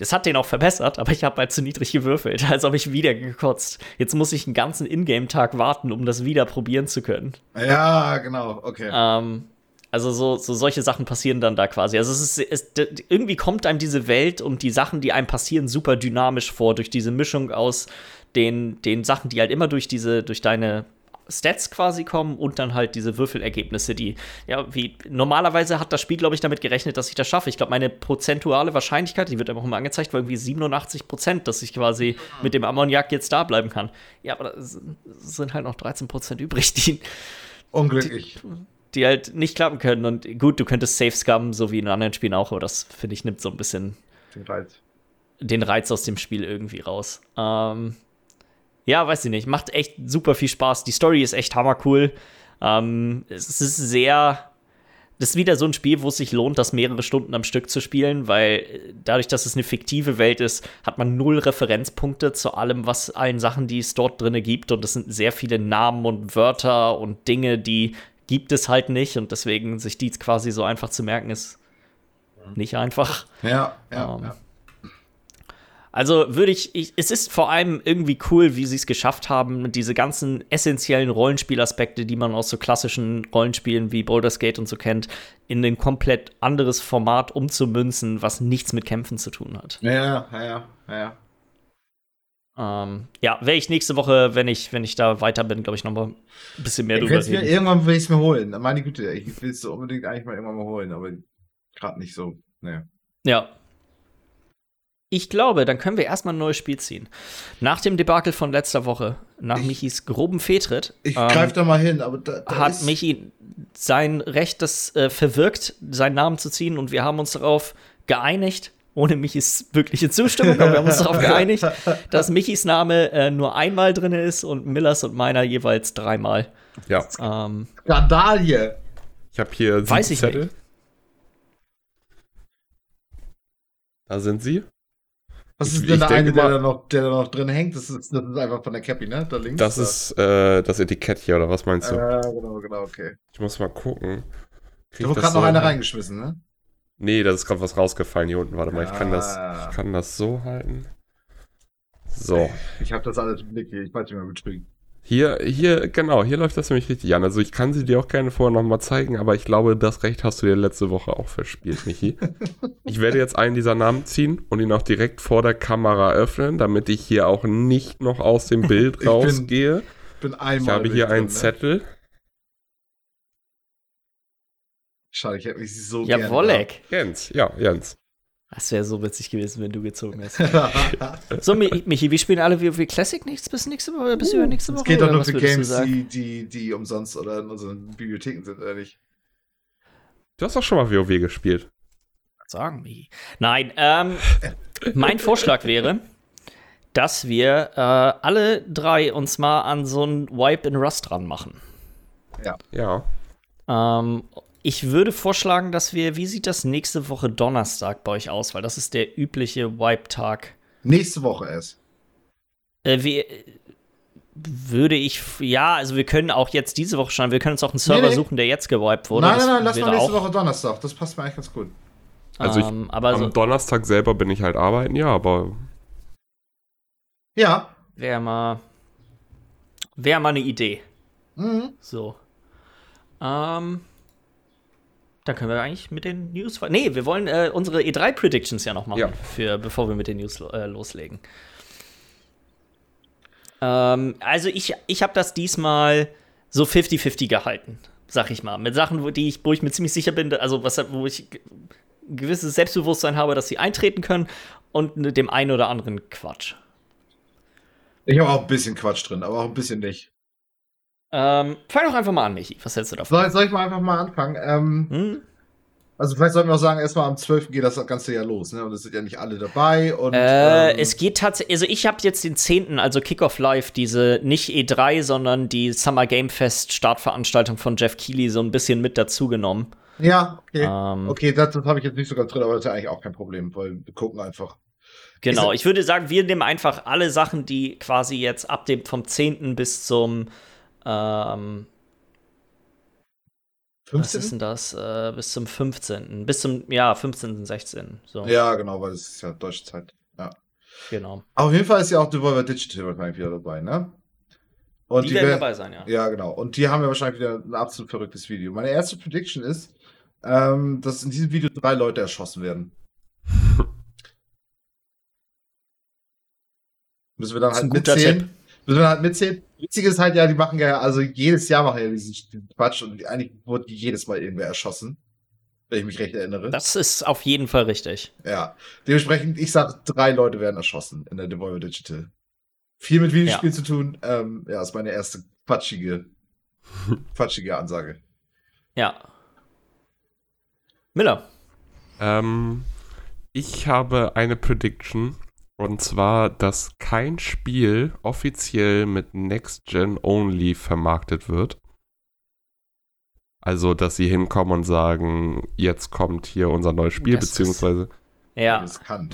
Das hat den auch verbessert, aber ich habe halt zu niedrig gewürfelt, als ob ich wieder gekotzt. Jetzt muss ich einen ganzen Ingame-Tag warten, um das wieder probieren zu können. Ja, genau, okay. Ähm, also so, so solche Sachen passieren dann da quasi. Also es ist, es, irgendwie kommt einem diese Welt und die Sachen, die einem passieren, super dynamisch vor durch diese Mischung aus den, den Sachen, die halt immer durch diese, durch deine Stats quasi kommen und dann halt diese Würfelergebnisse, die, ja, wie normalerweise hat das Spiel, glaube ich, damit gerechnet, dass ich das schaffe. Ich glaube, meine prozentuale Wahrscheinlichkeit, die wird einfach immer angezeigt, war irgendwie 87 Prozent, dass ich quasi mit dem Ammoniak jetzt da bleiben kann. Ja, aber es sind halt noch 13 Prozent übrig, die. Unglücklich. Die, die, halt nicht klappen können. Und gut, du könntest Safe Scum, so wie in anderen Spielen auch, aber das, finde ich, nimmt so ein bisschen den Reiz. den Reiz aus dem Spiel irgendwie raus. Ähm, ja, weiß ich nicht. Macht echt super viel Spaß. Die Story ist echt hammercool. Ähm, es ist sehr. Das ist wieder so ein Spiel, wo es sich lohnt, das mehrere Stunden am Stück zu spielen, weil dadurch, dass es eine fiktive Welt ist, hat man null Referenzpunkte zu allem, was allen Sachen, die es dort drin gibt. Und es sind sehr viele Namen und Wörter und Dinge, die gibt es halt nicht. Und deswegen sich die quasi so einfach zu merken, ist nicht einfach. Ja, ja. Ähm, ja. Also würde ich, ich, es ist vor allem irgendwie cool, wie sie es geschafft haben, diese ganzen essentiellen Rollenspielaspekte, die man aus so klassischen Rollenspielen wie Baldur's Gate und so kennt, in ein komplett anderes Format umzumünzen, was nichts mit Kämpfen zu tun hat. Ja, ja, ja, ja. Ähm, ja, werde ich nächste Woche, wenn ich, wenn ich da weiter bin, glaube ich, noch mal ein bisschen mehr ich drüber reden. Mir, irgendwann will ich es mir holen. Meine Güte, ich will es so unbedingt eigentlich mal irgendwann mal holen, aber gerade nicht so. Naja. Ja, ich glaube, dann können wir erstmal ein neues Spiel ziehen. Nach dem Debakel von letzter Woche, nach ich, Michis groben Fehltritt. Ich ähm, greife da mal hin, aber da, da hat Michi sein Recht, das äh, verwirkt, seinen Namen zu ziehen und wir haben uns darauf geeinigt, ohne Michis wirkliche Zustimmung, aber wir haben uns darauf geeinigt, dass Michis Name äh, nur einmal drin ist und Millers und meiner jeweils dreimal. Ja. Ähm, Skandalie. Ich habe hier Weiß ich Zettel. Nicht. Da sind sie. Was ist denn der eine, der da, noch, der da noch drin hängt? Das ist, das ist einfach von der Cappy, ne? Da links. Das da. ist äh, das Etikett hier, oder was meinst du? Ja, äh, genau, genau, okay. Ich muss mal gucken. Krieg da wurde gerade noch einer reingeschmissen, ne? Nee, da ist gerade was rausgefallen hier unten. Warte mal, ich kann das, ich kann das so halten. So. Ich habe das alles im Blick hier. Ich weiß nicht mehr, mitspringen. Hier, hier, genau, hier läuft das nämlich richtig an. Also ich kann sie dir auch gerne vorher nochmal zeigen, aber ich glaube, das Recht hast du dir letzte Woche auch verspielt, Michi. ich werde jetzt einen dieser Namen ziehen und ihn auch direkt vor der Kamera öffnen, damit ich hier auch nicht noch aus dem Bild rausgehe. Ich bin, bin einmal ich habe hier einen drin, ne? Zettel. Schade, ich hätte mich so ja, gerne. Jens, ja, Jens. Das wäre so witzig gewesen, wenn du gezogen hättest. so, Michi, wir spielen alle WoW Classic nichts bis nächste Woche, bis uh, übernächste Woche. Es geht doch nur für Games, die, die, die umsonst oder in unseren Bibliotheken sind, oder nicht? Du hast doch schon mal WoW gespielt. Sagen, Michi. Nein, ähm, mein Vorschlag wäre, dass wir äh, alle drei uns mal an so ein Wipe in Rust dran machen. Ja. Ja. Ähm, ich würde vorschlagen, dass wir, wie sieht das nächste Woche Donnerstag bei euch aus? Weil das ist der übliche Wipe-Tag. Nächste Woche erst. Äh, wie, würde ich, ja, also wir können auch jetzt diese Woche schon, wir können uns auch einen Server nee, nee. suchen, der jetzt gewiped wurde. Nein, nein, nein, lass mal nächste Woche Donnerstag. Das passt mir eigentlich ganz gut. Also ich, um, ähm, aber am so, Donnerstag selber bin ich halt arbeiten, ja, aber. Ja. Wäre mal. Wäre mal eine Idee. Mhm. So. Ähm. Dann können wir eigentlich mit den News. Nee, wir wollen äh, unsere E3-Predictions ja noch machen, ja. Für, bevor wir mit den News äh, loslegen. Ähm, also, ich, ich habe das diesmal so 50-50 gehalten, sag ich mal. Mit Sachen, wo, die ich, wo ich mir ziemlich sicher bin, also was, wo ich ein gewisses Selbstbewusstsein habe, dass sie eintreten können und ne, dem einen oder anderen Quatsch. Ich habe auch ein bisschen Quatsch drin, aber auch ein bisschen nicht. Ähm, fang doch einfach mal an, Michi. Was hältst du davon? Soll, soll ich mal einfach mal anfangen? Ähm, hm? Also vielleicht sollten wir auch sagen, erstmal am 12. geht das Ganze ja los, ne? Und es sind ja nicht alle dabei. Und, äh, ähm, es geht tatsächlich, also ich habe jetzt den 10., also Kickoff Live, diese nicht E3, sondern die Summer Game Fest Startveranstaltung von Jeff Keighley so ein bisschen mit dazugenommen. Ja, okay. Ähm, okay, das, das habe ich jetzt nicht so ganz drin, aber das ist ja eigentlich auch kein Problem, weil wir gucken einfach. Genau, ich würde sagen, wir nehmen einfach alle Sachen, die quasi jetzt ab dem vom 10. bis zum ähm, 15? Was ist denn das? Äh, bis zum 15. Bis zum, ja, 15., 16. So. Ja, genau, weil es ist ja deutsche Zeit. Ja. Genau. Aber auf jeden Fall ist ja auch Devolver Digital wahrscheinlich wieder dabei, ne? Und die, die werden dabei sein, ja. Ja, genau. Und die haben ja wahrscheinlich wieder ein absolut verrücktes Video. Meine erste Prediction ist, ähm, dass in diesem Video drei Leute erschossen werden. Müssen wir dann halt mitzählen. Müssen wir halt mitzählen. Witzig ist halt ja, die machen ja, also jedes Jahr machen ja diesen Quatsch und eigentlich wurde jedes Mal irgendwer erschossen. Wenn ich mich recht erinnere. Das ist auf jeden Fall richtig. Ja. Dementsprechend, ich sag, drei Leute werden erschossen in der Devolver Digital. Viel mit Videospiel ja. zu tun. Ähm, ja, ist meine erste quatschige, quatschige Ansage. Ja. Miller. Ähm, ich habe eine Prediction. Und zwar, dass kein Spiel offiziell mit Next Gen Only vermarktet wird. Also, dass sie hinkommen und sagen, jetzt kommt hier unser neues Spiel, das beziehungsweise. Ist, ja.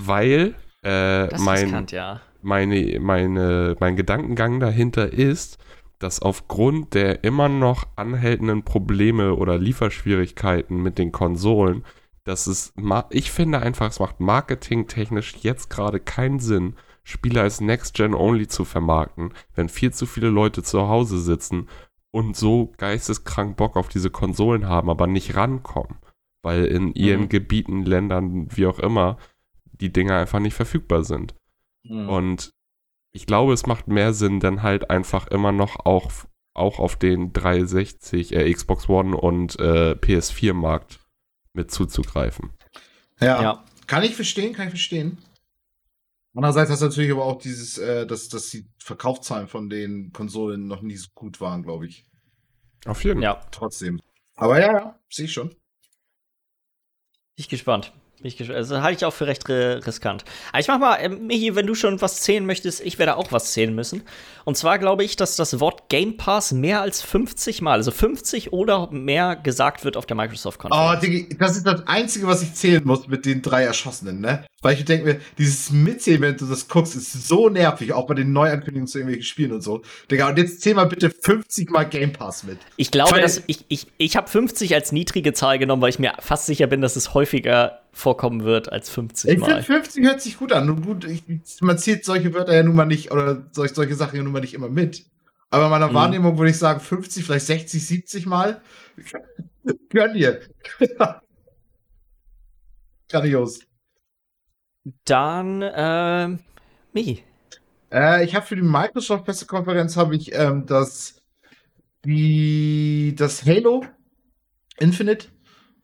Weil äh, mein, riskant, ja. meine, meine, mein Gedankengang dahinter ist, dass aufgrund der immer noch anhaltenden Probleme oder Lieferschwierigkeiten mit den Konsolen dass es, ich finde einfach, es macht marketingtechnisch jetzt gerade keinen Sinn, Spiele als Next Gen Only zu vermarkten, wenn viel zu viele Leute zu Hause sitzen und so geisteskrank Bock auf diese Konsolen haben, aber nicht rankommen, weil in ihren mhm. Gebieten, Ländern, wie auch immer, die Dinger einfach nicht verfügbar sind. Mhm. Und ich glaube, es macht mehr Sinn, dann halt einfach immer noch auch, auch auf den 360, äh, Xbox One und äh, PS4-Markt mit zuzugreifen. Ja, ja, kann ich verstehen, kann ich verstehen. Andererseits hast du natürlich aber auch dieses, äh, dass, dass die Verkaufszahlen von den Konsolen noch nie so gut waren, glaube ich. Auf jeden Fall. Ja. Trotzdem. Aber ja, ja, sehe ich schon. Ich gespannt. Ich, also halte ich auch für recht riskant. Aber ich mach mal, äh, Michi, wenn du schon was zählen möchtest, ich werde auch was zählen müssen. Und zwar glaube ich, dass das Wort Game Pass mehr als 50 Mal, also 50 oder mehr gesagt wird auf der Microsoft-Konferenz. Oh, Diggi, das ist das Einzige, was ich zählen muss mit den drei Erschossenen, ne? Weil ich denke mir, dieses Mitzählen, wenn du das guckst, ist so nervig, auch bei den Neuankündigungen zu irgendwelchen Spielen und so. Digga, und jetzt zähl mal bitte 50 Mal Game Pass mit. Ich glaube, weil, dass ich, ich, ich habe 50 als niedrige Zahl genommen, weil ich mir fast sicher bin, dass es häufiger vorkommen wird als 50 ich Mal. Ich finde 50 hört sich gut an. Nun gut, ich, man zählt solche Wörter ja nun mal nicht oder solche, solche Sachen ja nun mal nicht immer mit. Aber in meiner mhm. Wahrnehmung würde ich sagen 50, vielleicht 60, 70 Mal. Gönn dir. Grandios. Dann, äh, Michi. Äh, ich habe für die Microsoft-Pressekonferenz habe ich ähm, das, die, das Halo Infinite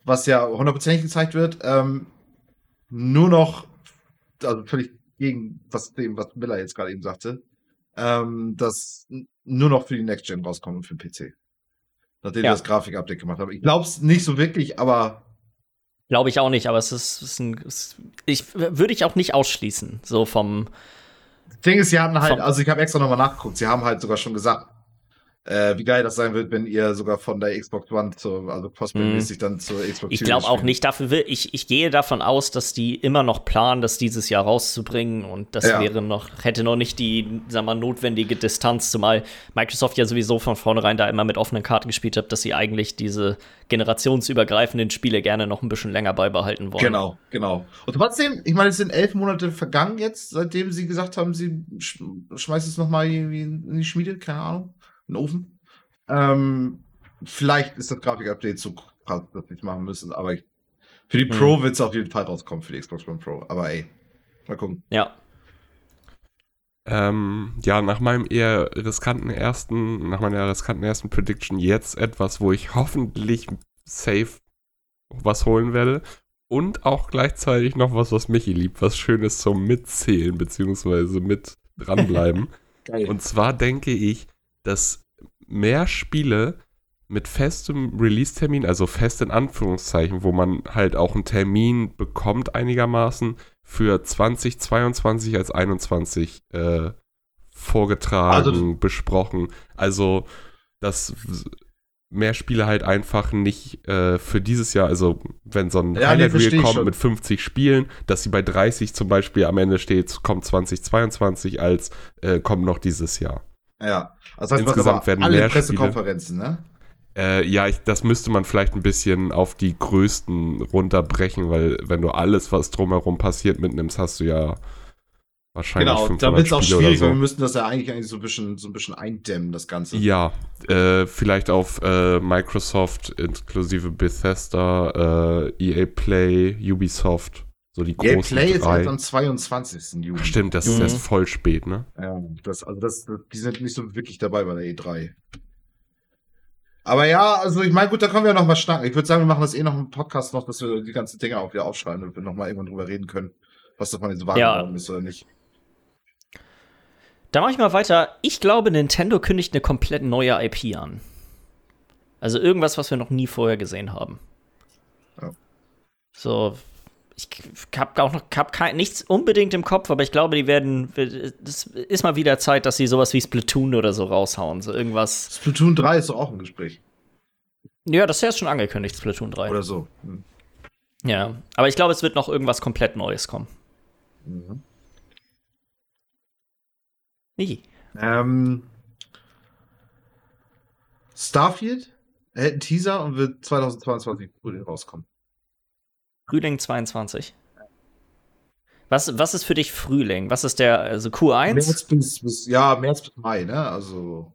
was ja hundertprozentig gezeigt wird, ähm, nur noch, also völlig gegen was dem, was Miller jetzt gerade eben sagte, ähm, dass nur noch für die Next Gen rauskommen und für den PC. Nachdem ja. das Grafik-Update gemacht haben. Ich glaube es nicht so wirklich, aber. Glaube ich auch nicht, aber es ist, ist ein. Ist, ich würde ich auch nicht ausschließen, so vom. Das Ding ist, sie haben halt, also ich habe extra nochmal nachgeguckt, sie haben halt sogar schon gesagt, äh, wie geil das sein wird, wenn ihr sogar von der Xbox One zur, also cosplay-mäßig mm. dann zur Xbox Ich glaube auch nicht, dafür will, ich, ich gehe davon aus, dass die immer noch planen, das dieses Jahr rauszubringen und das ja. wäre noch, hätte noch nicht die, sag mal, notwendige Distanz, zumal Microsoft ja sowieso von vornherein da immer mit offenen Karten gespielt hat, dass sie eigentlich diese generationsübergreifenden Spiele gerne noch ein bisschen länger beibehalten wollen. Genau, genau. Und trotzdem, ich meine, es sind elf Monate vergangen jetzt, seitdem sie gesagt haben, sie sch schmeißen es nochmal irgendwie in die Schmiede, keine Ahnung einen Ofen. Ähm, vielleicht ist das Grafik-Update so krass, dass wir es machen müssen, aber ich, für die Pro mhm. wird es auf jeden Fall rauskommen, für die Xbox One Pro. Aber ey, mal gucken. Ja. Ähm, ja, nach meinem eher riskanten ersten, nach meiner riskanten ersten Prediction jetzt etwas, wo ich hoffentlich safe was holen werde. Und auch gleichzeitig noch was, was Michi liebt, was Schönes zum Mitzählen, beziehungsweise mit dranbleiben. Und zwar denke ich, dass mehr Spiele mit festem Release-Termin, also fest in Anführungszeichen, wo man halt auch einen Termin bekommt einigermaßen für 2022 als 21 äh, vorgetragen, also, besprochen. Also, dass mehr Spiele halt einfach nicht äh, für dieses Jahr, also wenn so ein ja, Highlight Reel kommt schon. mit 50 Spielen, dass sie bei 30 zum Beispiel am Ende steht, kommt 2022 als äh, kommt noch dieses Jahr. Ja. Also Insgesamt werden alle mehr Pressekonferenzen, Spiele. ne? Äh, ja, ich, das müsste man vielleicht ein bisschen auf die größten runterbrechen, weil wenn du alles, was drumherum passiert, mitnimmst, hast du ja wahrscheinlich Genau, da wird es auch schwierig, so. wir müssten das ja eigentlich, eigentlich so, ein bisschen, so ein bisschen eindämmen, das Ganze. Ja, äh, vielleicht auf äh, Microsoft inklusive Bethesda, äh, EA Play, Ubisoft, so die großen Play drei. ist halt am 22. Juli. Stimmt, das mhm. ist erst voll spät, ne? Ja, das, also das, die sind nicht so wirklich dabei bei der E3. Aber ja, also ich meine, gut, da können wir noch mal schnacken. Ich würde sagen, wir machen das eh noch im Podcast noch, dass wir die ganzen Dinge auch wieder aufschreiben und wir noch mal irgendwann drüber reden können, was davon jetzt wahr ja. ist oder nicht. Da mache ich mal weiter. Ich glaube, Nintendo kündigt eine komplett neue IP an. Also irgendwas, was wir noch nie vorher gesehen haben. Ja. So, ich habe auch noch hab kein, nichts unbedingt im Kopf, aber ich glaube, die werden. Es ist mal wieder Zeit, dass sie sowas wie Splatoon oder so raushauen. So irgendwas. Splatoon 3 ist doch auch ein Gespräch. Ja, das ist ja schon angekündigt, Splatoon 3. Oder so. Hm. Ja, aber ich glaube, es wird noch irgendwas komplett Neues kommen. Mhm. Wie? Ähm, Starfield hält einen Teaser und wird 2022 Frühling rauskommen. Frühling 22. Was, was ist für dich Frühling? Was ist der, also Q1? März bis, bis ja, März bis Mai, ne? Also.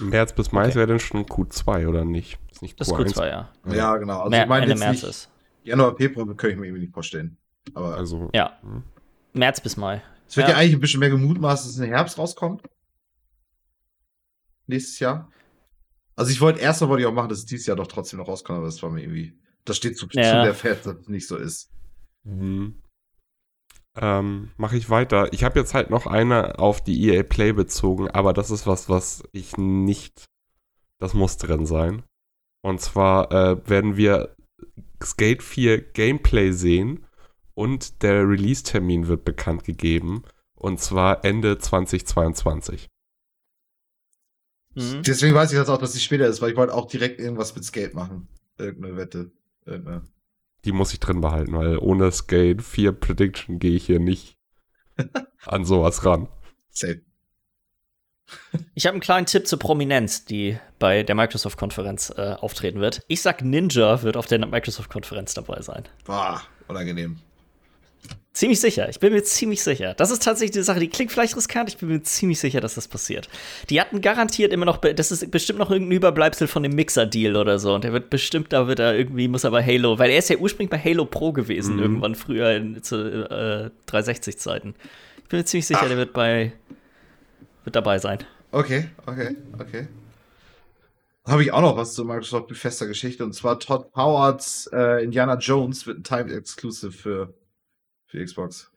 März bis Mai okay. wäre dann schon Q2, oder nicht? Ist nicht Q1. Das ist Q2, ja. Ja, genau. Also Mer ich meine Ende März ist. Januar, Februar kann ich mir irgendwie nicht vorstellen. Aber also. Ja. Hm. März bis Mai. Es wird ja. ja. eigentlich ein bisschen mehr gemutmaßt, dass es im Herbst rauskommt. Nächstes Jahr. Also ich wollte erst mal wollte ich auch machen, dass es dieses Jahr doch trotzdem noch rauskommt, aber das war mir irgendwie. Das steht zu, ja. zu der Fett, dass es nicht so ist. Mhm. Ähm, Mache ich weiter. Ich habe jetzt halt noch eine auf die EA Play bezogen, aber das ist was, was ich nicht. Das muss drin sein. Und zwar äh, werden wir Skate 4 Gameplay sehen und der Release-Termin wird bekannt gegeben. Und zwar Ende 2022. Mhm. Deswegen weiß ich jetzt auch, dass es später ist, weil ich wollte auch direkt irgendwas mit Skate machen. Irgendeine Wette. Irgendeine. Die muss ich drin behalten, weil ohne Skate 4 Prediction gehe ich hier nicht an sowas ran. Safe. Ich habe einen kleinen Tipp zur Prominenz, die bei der Microsoft-Konferenz äh, auftreten wird. Ich sag, Ninja wird auf der Microsoft-Konferenz dabei sein. Boah, unangenehm. Ziemlich sicher. Ich bin mir ziemlich sicher. Das ist tatsächlich die Sache, die klingt vielleicht riskant. Ich bin mir ziemlich sicher, dass das passiert. Die hatten garantiert immer noch, das ist bestimmt noch irgendein Überbleibsel von dem Mixer-Deal oder so. Und der wird bestimmt, da wird er irgendwie, muss aber Halo, weil er ist ja ursprünglich bei Halo Pro gewesen, mhm. irgendwann früher in, zu äh, 360-Zeiten. Ich bin mir ziemlich sicher, Ach. der wird bei, wird dabei sein. Okay, okay, okay. Habe ich auch noch was zur Microsoft Bethesda Geschichte und zwar Todd Howards äh, Indiana Jones wird ein Time Exclusive für für Xbox.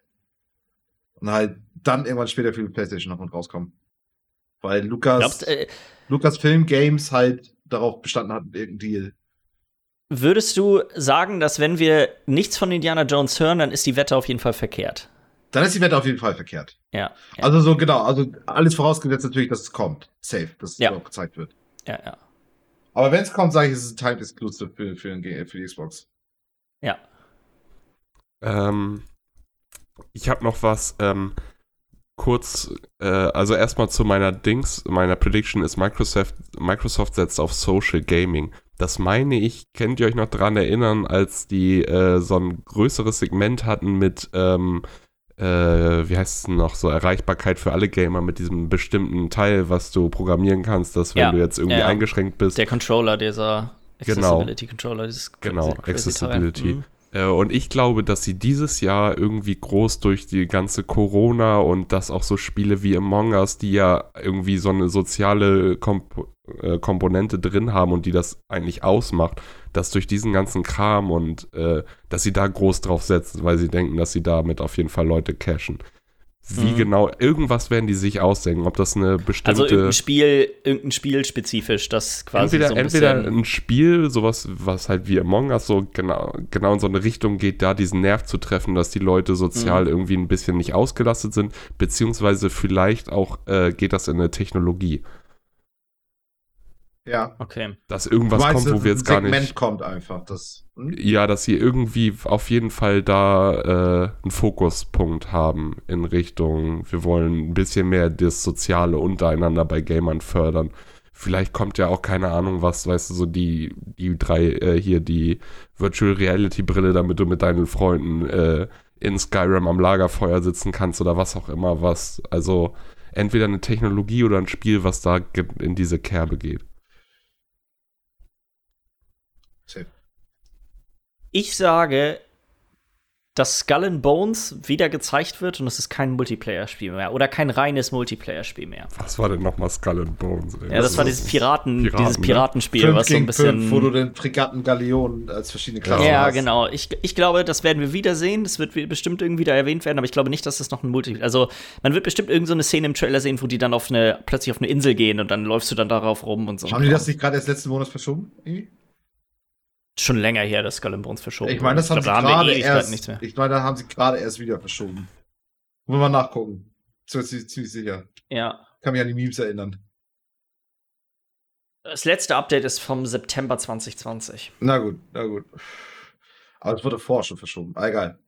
Und halt dann irgendwann später für die PlayStation noch mit rauskommen. Weil Lukas, Glaubst, äh, Lukas Film Games halt darauf bestanden hat, irgendein Deal. Würdest du sagen, dass wenn wir nichts von Indiana Jones hören, dann ist die Wette auf jeden Fall verkehrt? Dann ist die Wette auf jeden Fall verkehrt. Ja. ja. Also so genau, also alles vorausgesetzt natürlich, dass es kommt. Safe, dass es ja. auch gezeigt wird. Ja, ja. Aber wenn es kommt, sage ich, es ist ein Timed Exclusive für, für, für die Xbox. Ja. Ähm, ich habe noch was ähm, kurz, äh, also erstmal zu meiner Dings, meiner Prediction ist Microsoft, Microsoft setzt auf Social Gaming. Das meine ich, könnt ihr euch noch dran erinnern, als die äh, so ein größeres Segment hatten mit, ähm, äh, wie heißt es noch, so Erreichbarkeit für alle Gamer mit diesem bestimmten Teil, was du programmieren kannst, dass wenn ja, du jetzt irgendwie ja. eingeschränkt bist. Der Controller, dieser genau. Accessibility genau. Controller, dieses Genau, Accessibility. Mhm. Äh, und ich glaube, dass sie dieses Jahr irgendwie groß durch die ganze Corona und dass auch so Spiele wie Among Us, die ja irgendwie so eine soziale Komp äh, Komponente drin haben und die das eigentlich ausmacht, dass durch diesen ganzen Kram und äh, dass sie da groß drauf setzen, weil sie denken, dass sie damit auf jeden Fall Leute cashen. Wie mhm. genau, irgendwas werden die sich ausdenken, ob das eine bestimmte. Also irgendein Spiel, irgendein Spiel spezifisch, das quasi. Entweder, so ein, entweder ein Spiel, sowas, was halt wie Among Us so genau, genau in so eine Richtung geht, da diesen Nerv zu treffen, dass die Leute sozial mhm. irgendwie ein bisschen nicht ausgelastet sind, beziehungsweise vielleicht auch äh, geht das in eine Technologie. Ja. Okay. Dass irgendwas meinst, kommt, wo wir jetzt gar Segment nicht. kommt einfach. Das, hm? Ja, dass sie irgendwie auf jeden Fall da äh, einen Fokuspunkt haben in Richtung, wir wollen ein bisschen mehr das Soziale untereinander bei Gamern fördern. vielleicht kommt ja auch keine Ahnung was, weißt du, so die, die drei, äh, hier die Virtual Reality Brille, damit du mit deinen Freunden äh, in Skyrim am Lagerfeuer sitzen kannst oder was auch immer was. Also entweder eine Technologie oder ein Spiel, was da in diese Kerbe geht. Ich sage, dass Skull and Bones wieder gezeigt wird und es ist kein Multiplayer-Spiel mehr oder kein reines Multiplayer-Spiel mehr. Was war denn nochmal Skull and Bones? Ey? Ja, das, das war dieses Piraten, Piraten dieses ne? Piratenspiel, ne? was so ein bisschen. Fünf, wo du den Fregatten Galeonen als verschiedene Klassen ja, hast. Ja, genau. Ich, ich glaube, das werden wir wiedersehen. Das wird bestimmt irgendwie da erwähnt werden, aber ich glaube nicht, dass das noch ein Multiplayer. Also, man wird bestimmt irgendeine so Szene im Trailer sehen, wo die dann auf eine, plötzlich auf eine Insel gehen und dann läufst du dann darauf rum und so. Haben die das nicht gerade erst letzten Monat verschoben? Irgendwie? Schon länger her, dass Skull Bones verschoben Ich meine, das haben glaub, sie gerade erst. Ich meine, da haben sie gerade erst wieder verschoben. Muss man nachgucken. Ziemlich, ziemlich sicher. Ja. Kann mich an die Memes erinnern. Das letzte Update ist vom September 2020. Na gut, na gut. Aber es wurde vorher schon verschoben. Ah, egal.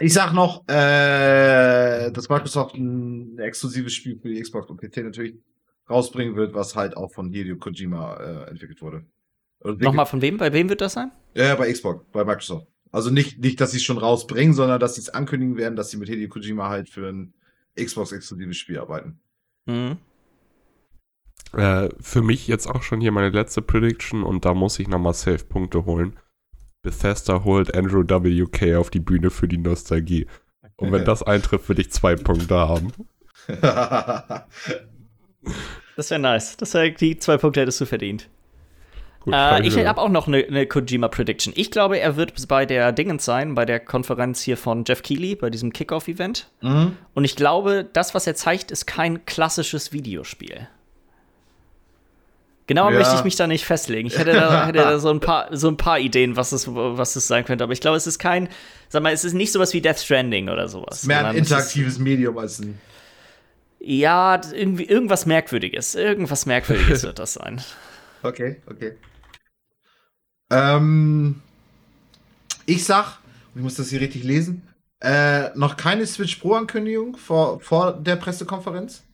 Ich sag noch, äh, dass Microsoft ein exklusives Spiel für die Xbox und PC natürlich rausbringen wird, was halt auch von Hideo Kojima äh, entwickelt wurde. Nochmal von wem? Bei wem wird das sein? Ja, bei Xbox, bei Microsoft. Also nicht, nicht dass sie es schon rausbringen, sondern dass sie es ankündigen werden, dass sie mit Hideo Kojima halt für ein Xbox-exklusives Spiel arbeiten. Mhm. Äh, für mich jetzt auch schon hier meine letzte Prediction und da muss ich nochmal Safe-Punkte holen. Bethesda holt Andrew WK auf die Bühne für die Nostalgie. Und wenn das eintrifft, würde ich zwei Punkte haben. das wäre nice. Das wär, die zwei Punkte hättest du verdient. Gut, äh, ich habe auch noch eine, eine Kojima-Prediction. Ich glaube, er wird bei der Dingens sein, bei der Konferenz hier von Jeff Keighley, bei diesem Kickoff-Event. Mhm. Und ich glaube, das, was er zeigt, ist kein klassisches Videospiel. Genau ja. möchte ich mich da nicht festlegen. Ich hätte da, hätte da, so, ein paar, so ein paar Ideen, was es, was es sein könnte. Aber ich glaube, es ist kein, sag mal, es ist nicht sowas wie Death Stranding oder sowas. Mehr ein interaktives ist, Medium als ein. Ja, irgendwie irgendwas Merkwürdiges. Irgendwas Merkwürdiges wird das sein. Okay, okay. Ähm, ich sag, ich muss das hier richtig lesen, äh, noch keine Switch Pro-Ankündigung vor, vor der Pressekonferenz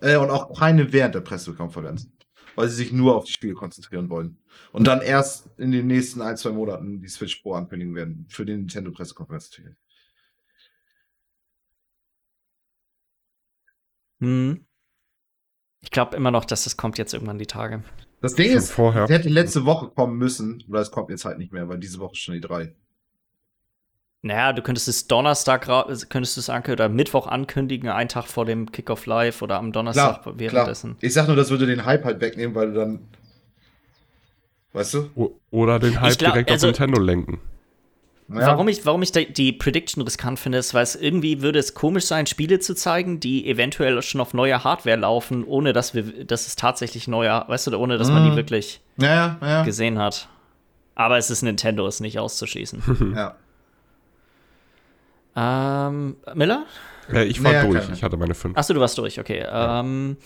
äh, und auch keine während der Pressekonferenz, weil sie sich nur auf die Spiele konzentrieren wollen. Und dann erst in den nächsten ein, zwei Monaten die Switch Pro ankündigen werden für die Nintendo-Pressekonferenz. Hm. Ich glaube immer noch, dass das kommt jetzt irgendwann die Tage. Das Ding ist, vorher. es hätte letzte Woche kommen müssen, oder es kommt jetzt halt nicht mehr, weil diese Woche schon die drei. Naja, du könntest es Donnerstag, könntest es oder Mittwoch ankündigen, einen Tag vor dem Kickoff Live oder am Donnerstag klar, währenddessen. Klar. Ich sag nur, das würde den Hype halt wegnehmen, weil du dann. Weißt du? Oder den Hype glaub, direkt also, auf Nintendo lenken. Ja. Warum ich, warum ich die Prediction riskant finde, ist, weil es irgendwie würde es komisch sein, Spiele zu zeigen, die eventuell schon auf neuer Hardware laufen, ohne dass wir, dass es tatsächlich neuer, weißt du, ohne dass man die mhm. wirklich ja, ja. gesehen hat. Aber es ist Nintendo, ist nicht auszuschließen. ja. Ähm, Miller? Ja, ich war naja, durch, keine. ich hatte meine fünf. Achso, du warst durch, okay. Ähm,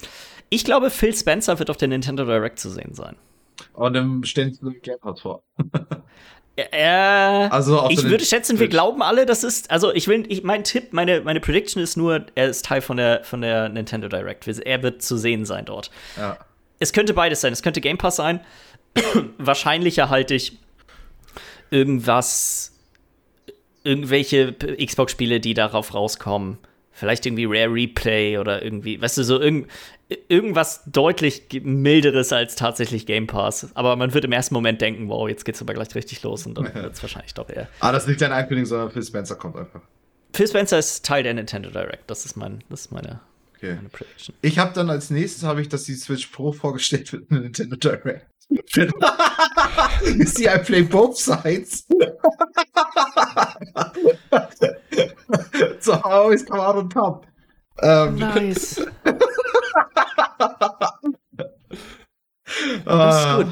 ich glaube, Phil Spencer wird auf der Nintendo Direct zu sehen sein. Und dann stellen sie Game Pass vor. Äh, also ich würde schätzen, wir glauben alle, das ist, also ich will, ich, mein Tipp, meine, meine Prediction ist nur, er ist Teil von der, von der Nintendo Direct. Er wird zu sehen sein dort. Ja. Es könnte beides sein. Es könnte Game Pass sein. Wahrscheinlicher halte ich irgendwas, irgendwelche Xbox-Spiele, die darauf rauskommen. Vielleicht irgendwie Rare Replay oder irgendwie, weißt du, so irgend, irgendwas deutlich milderes als tatsächlich Game Pass. Aber man wird im ersten Moment denken, wow, jetzt geht's aber gleich richtig los und dann wird es wahrscheinlich doch eher. Ah, das ist nicht dein Ankündigung, sondern Phil Spencer kommt einfach. Phil Spencer ist Teil der Nintendo Direct. Das ist, mein, das ist meine, okay. meine Prediction. Ich habe dann als nächstes, habe ich, dass die Switch Pro vorgestellt wird in der Nintendo Direct. see, I play both sides. so I always come out on top. Ähm, nice. das ist gut.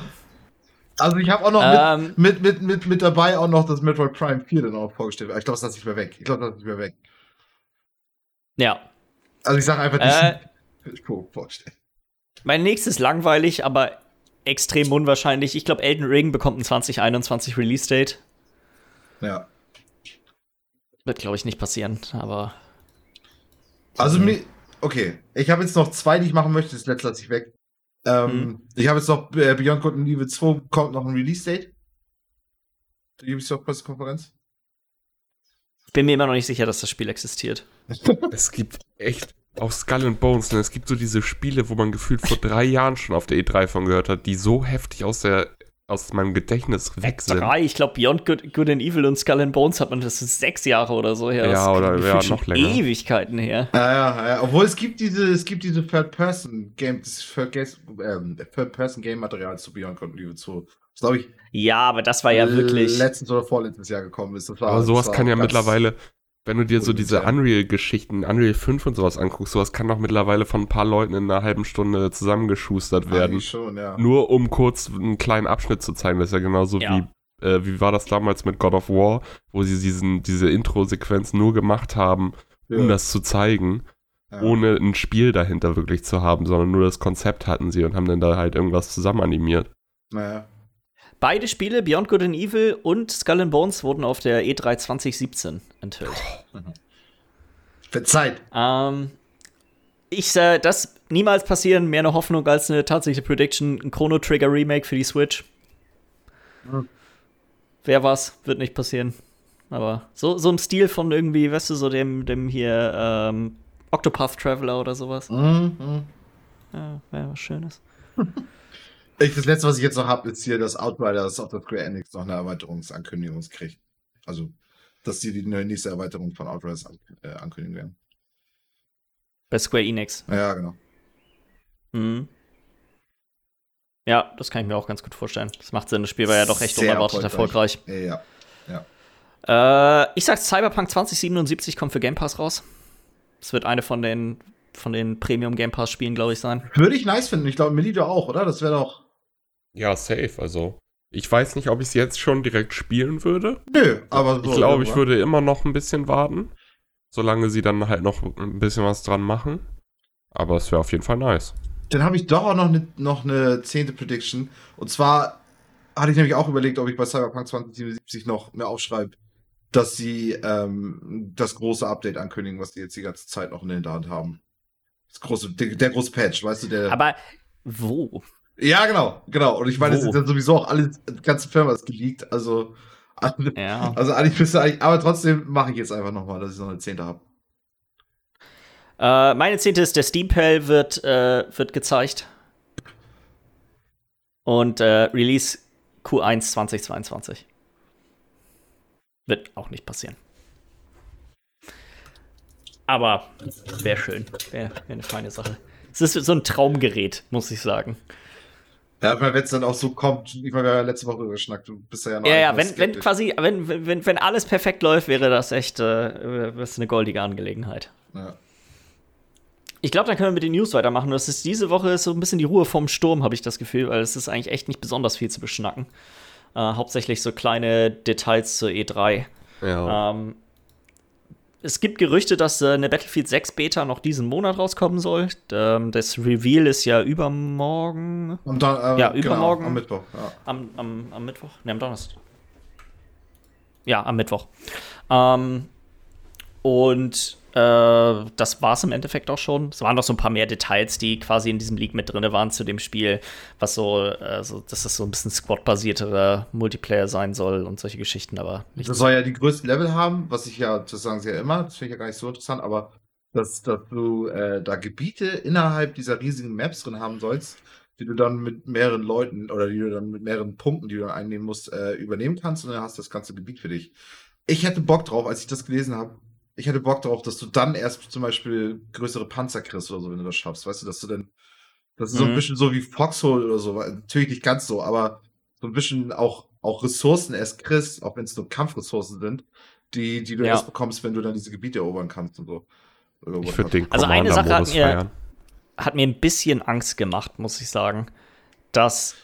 Also ich habe auch noch ähm, mit, mit, mit, mit, dabei auch noch das Metroid Prime 4 dann auch vorgestellt. Ich glaube, das ist nicht mehr weg. Ich glaube, das ist nicht mehr weg. Ja. Also ich sage einfach, äh, vorstellen. Mein nächstes langweilig, aber extrem unwahrscheinlich. Ich glaube, Elden Ring bekommt ein 2021 Release-Date. Ja. Wird, glaube ich, nicht passieren, aber. Also, mir, okay. Ich habe jetzt noch zwei, die ich machen möchte. Das letzte lasse ich weg. Ähm, hm. Ich habe jetzt noch äh, Beyond Good and Evil 2 kommt noch ein Release-Date. Die Ubisoft-Pressekonferenz. Bin mir immer noch nicht sicher, dass das Spiel existiert. es gibt echt auf Skull and Bones, ne? es gibt so diese Spiele, wo man gefühlt vor drei Jahren schon auf der E3 von gehört hat, die so heftig aus der aus meinem Gedächtnis weg sind. Drei, ich glaube Beyond Good, Good, and Evil und Skull and Bones hat man das ist sechs Jahre oder so her. Ja, oder ja, noch länger. Ewigkeiten her. Ja, ja, ja, obwohl es gibt diese, es gibt diese Third-Person-Game, das ähm, Third-Person-Game-Material zu Beyond Good and Evil 2. Das glaube ich. Ja, aber das war ja wirklich. Letztes oder vorletztes Jahr gekommen ist. War, aber sowas kann ja mittlerweile, wenn du dir so diese Unreal-Geschichten, Unreal 5 und sowas anguckst, sowas kann doch mittlerweile von ein paar Leuten in einer halben Stunde zusammengeschustert werden. Schon, ja. Nur um kurz einen kleinen Abschnitt zu zeigen. Das ist ja genauso ja. wie, äh, wie war das damals mit God of War, wo sie diesen, diese Intro-Sequenz nur gemacht haben, um ja. das zu zeigen. Ja. Ohne ein Spiel dahinter wirklich zu haben, sondern nur das Konzept hatten sie und haben dann da halt irgendwas zusammen animiert. Naja. Beide Spiele, Beyond Good and Evil und Skull and Bones, wurden auf der E3 2017 enthüllt. Für Zeit. Ähm, ich sah das niemals passieren, mehr eine Hoffnung als eine tatsächliche Prediction, ein Chrono Trigger Remake für die Switch. Mhm. Wer was, wird nicht passieren. Aber so, so im Stil von irgendwie, weißt du, so dem, dem hier ähm, Octopath Traveler oder sowas. Mhm. Ja, wäre was Schönes. Ich, das letzte, was ich jetzt noch habe, ist hier, dass Outriders auf der Square Enix noch eine Erweiterungsankündigung kriegt. Also, dass die die nächste Erweiterung von Outriders an, äh, ankündigen werden. Bei Square Enix. Ja, genau. Mhm. Ja, das kann ich mir auch ganz gut vorstellen. Das macht Sinn. Das Spiel war ja doch echt Sehr unerwartet erfolgreich. erfolgreich. Ja, ja. Äh, ich sag, Cyberpunk 2077 kommt für Game Pass raus. Es wird eine von den, von den Premium Game Pass Spielen, glaube ich, sein. Würde ich nice finden. Ich glaube, Millie auch, oder? Das wäre doch. Ja, safe. Also, ich weiß nicht, ob ich es jetzt schon direkt spielen würde. Nö, aber so. Ich glaube, ich würde immer noch ein bisschen warten. Solange sie dann halt noch ein bisschen was dran machen. Aber es wäre auf jeden Fall nice. Dann habe ich doch auch noch eine noch eine zehnte Prediction. Und zwar hatte ich nämlich auch überlegt, ob ich bei Cyberpunk 2077 noch mehr aufschreibe, dass sie ähm, das große Update ankündigen, was die jetzt die ganze Zeit noch in der Hand haben. Das große, der, der große Patch, weißt du, der. Aber wo? Ja, genau, genau. Und ich meine, es ist ja sowieso auch alles, die ganze Firma ist geleakt. Also, also, ja. also eigentlich bist du eigentlich, aber trotzdem mache ich jetzt einfach nochmal, dass ich noch eine Zehnte habe. Äh, meine Zehnte ist, der Steam Pal wird, äh, wird gezeigt. Und äh, Release Q1 2022. Wird auch nicht passieren. Aber wäre schön. Wäre wär eine feine Sache. Es ist so ein Traumgerät, muss ich sagen. Ja, wenn es dann auch so kommt, ich meine, wir haben ja letzte Woche geschnackt, du bist ja noch Ja, ja, wenn, wenn quasi, wenn, wenn, wenn alles perfekt läuft, wäre das echt äh, das eine goldige Angelegenheit. Ja. Ich glaube, dann können wir mit den News weitermachen. Das ist diese Woche so ein bisschen die Ruhe vom Sturm, habe ich das Gefühl, weil es ist eigentlich echt nicht besonders viel zu beschnacken. Äh, hauptsächlich so kleine Details zur E3. Ja. Ähm, es gibt Gerüchte, dass äh, eine Battlefield 6 Beta noch diesen Monat rauskommen soll. Ähm, das Reveal ist ja übermorgen. Am Don äh, ja, genau, übermorgen. Genau, am Mittwoch. Ja. Am, am, am Mittwoch? Ne, am Donnerstag. Ja, am Mittwoch. Ähm, und das war es im Endeffekt auch schon. Es waren noch so ein paar mehr Details, die quasi in diesem Leak mit drin waren zu dem Spiel, was so, äh, dass es so ein bisschen Squad-basierterer Multiplayer sein soll und solche Geschichten, aber nicht. Das soll ja die größten Level haben, was ich ja, das sagen sie ja immer, das finde ich ja gar nicht so interessant, aber dass, dass du äh, da Gebiete innerhalb dieser riesigen Maps drin haben sollst, die du dann mit mehreren Leuten oder die du dann mit mehreren Punkten, die du dann einnehmen musst, äh, übernehmen kannst und dann hast du das ganze Gebiet für dich. Ich hätte Bock drauf, als ich das gelesen habe, ich hätte Bock drauf, dass du dann erst zum Beispiel größere Panzer kriegst oder so, wenn du das schaffst. Weißt du, dass du dann. Das ist mhm. so ein mhm. bisschen so wie Foxhole oder so. Natürlich nicht ganz so, aber so ein bisschen auch, auch Ressourcen erst kriegst, auch wenn es nur Kampfressourcen sind, die, die du ja. erst bekommst, wenn du dann diese Gebiete erobern kannst und so. Ich würde den Also eine Sache hat mir, hat mir ein bisschen Angst gemacht, muss ich sagen. Dass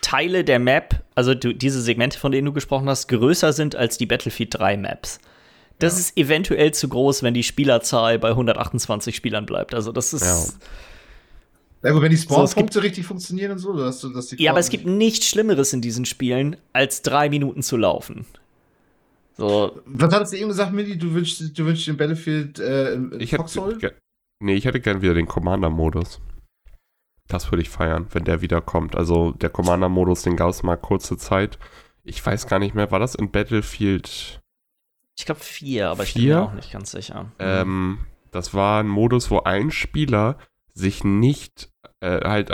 Teile der Map, also du, diese Segmente, von denen du gesprochen hast, größer sind als die Battlefield 3 Maps. Das ja. ist eventuell zu groß, wenn die Spielerzahl bei 128 Spielern bleibt. Also das ist. Ja. Ja, gut, wenn die Spawnpunkte so, richtig funktionieren und so, dass, dass Ja, aber es gibt nichts Schlimmeres in diesen Spielen, als drei Minuten zu laufen. So. Was hattest du eben gesagt, Millie? Du wünschst, du wünschst den Battlefield äh, ich Foxhole? Hätte, Nee, ich hätte gern wieder den Commander-Modus. Das würde ich feiern, wenn der wieder kommt. Also der Commander-Modus, den gab es mal kurze Zeit. Ich weiß gar nicht mehr, war das in Battlefield? Ich glaube vier, aber vier? ich bin mir auch nicht ganz sicher. Ähm, das war ein Modus, wo ein Spieler sich nicht äh, halt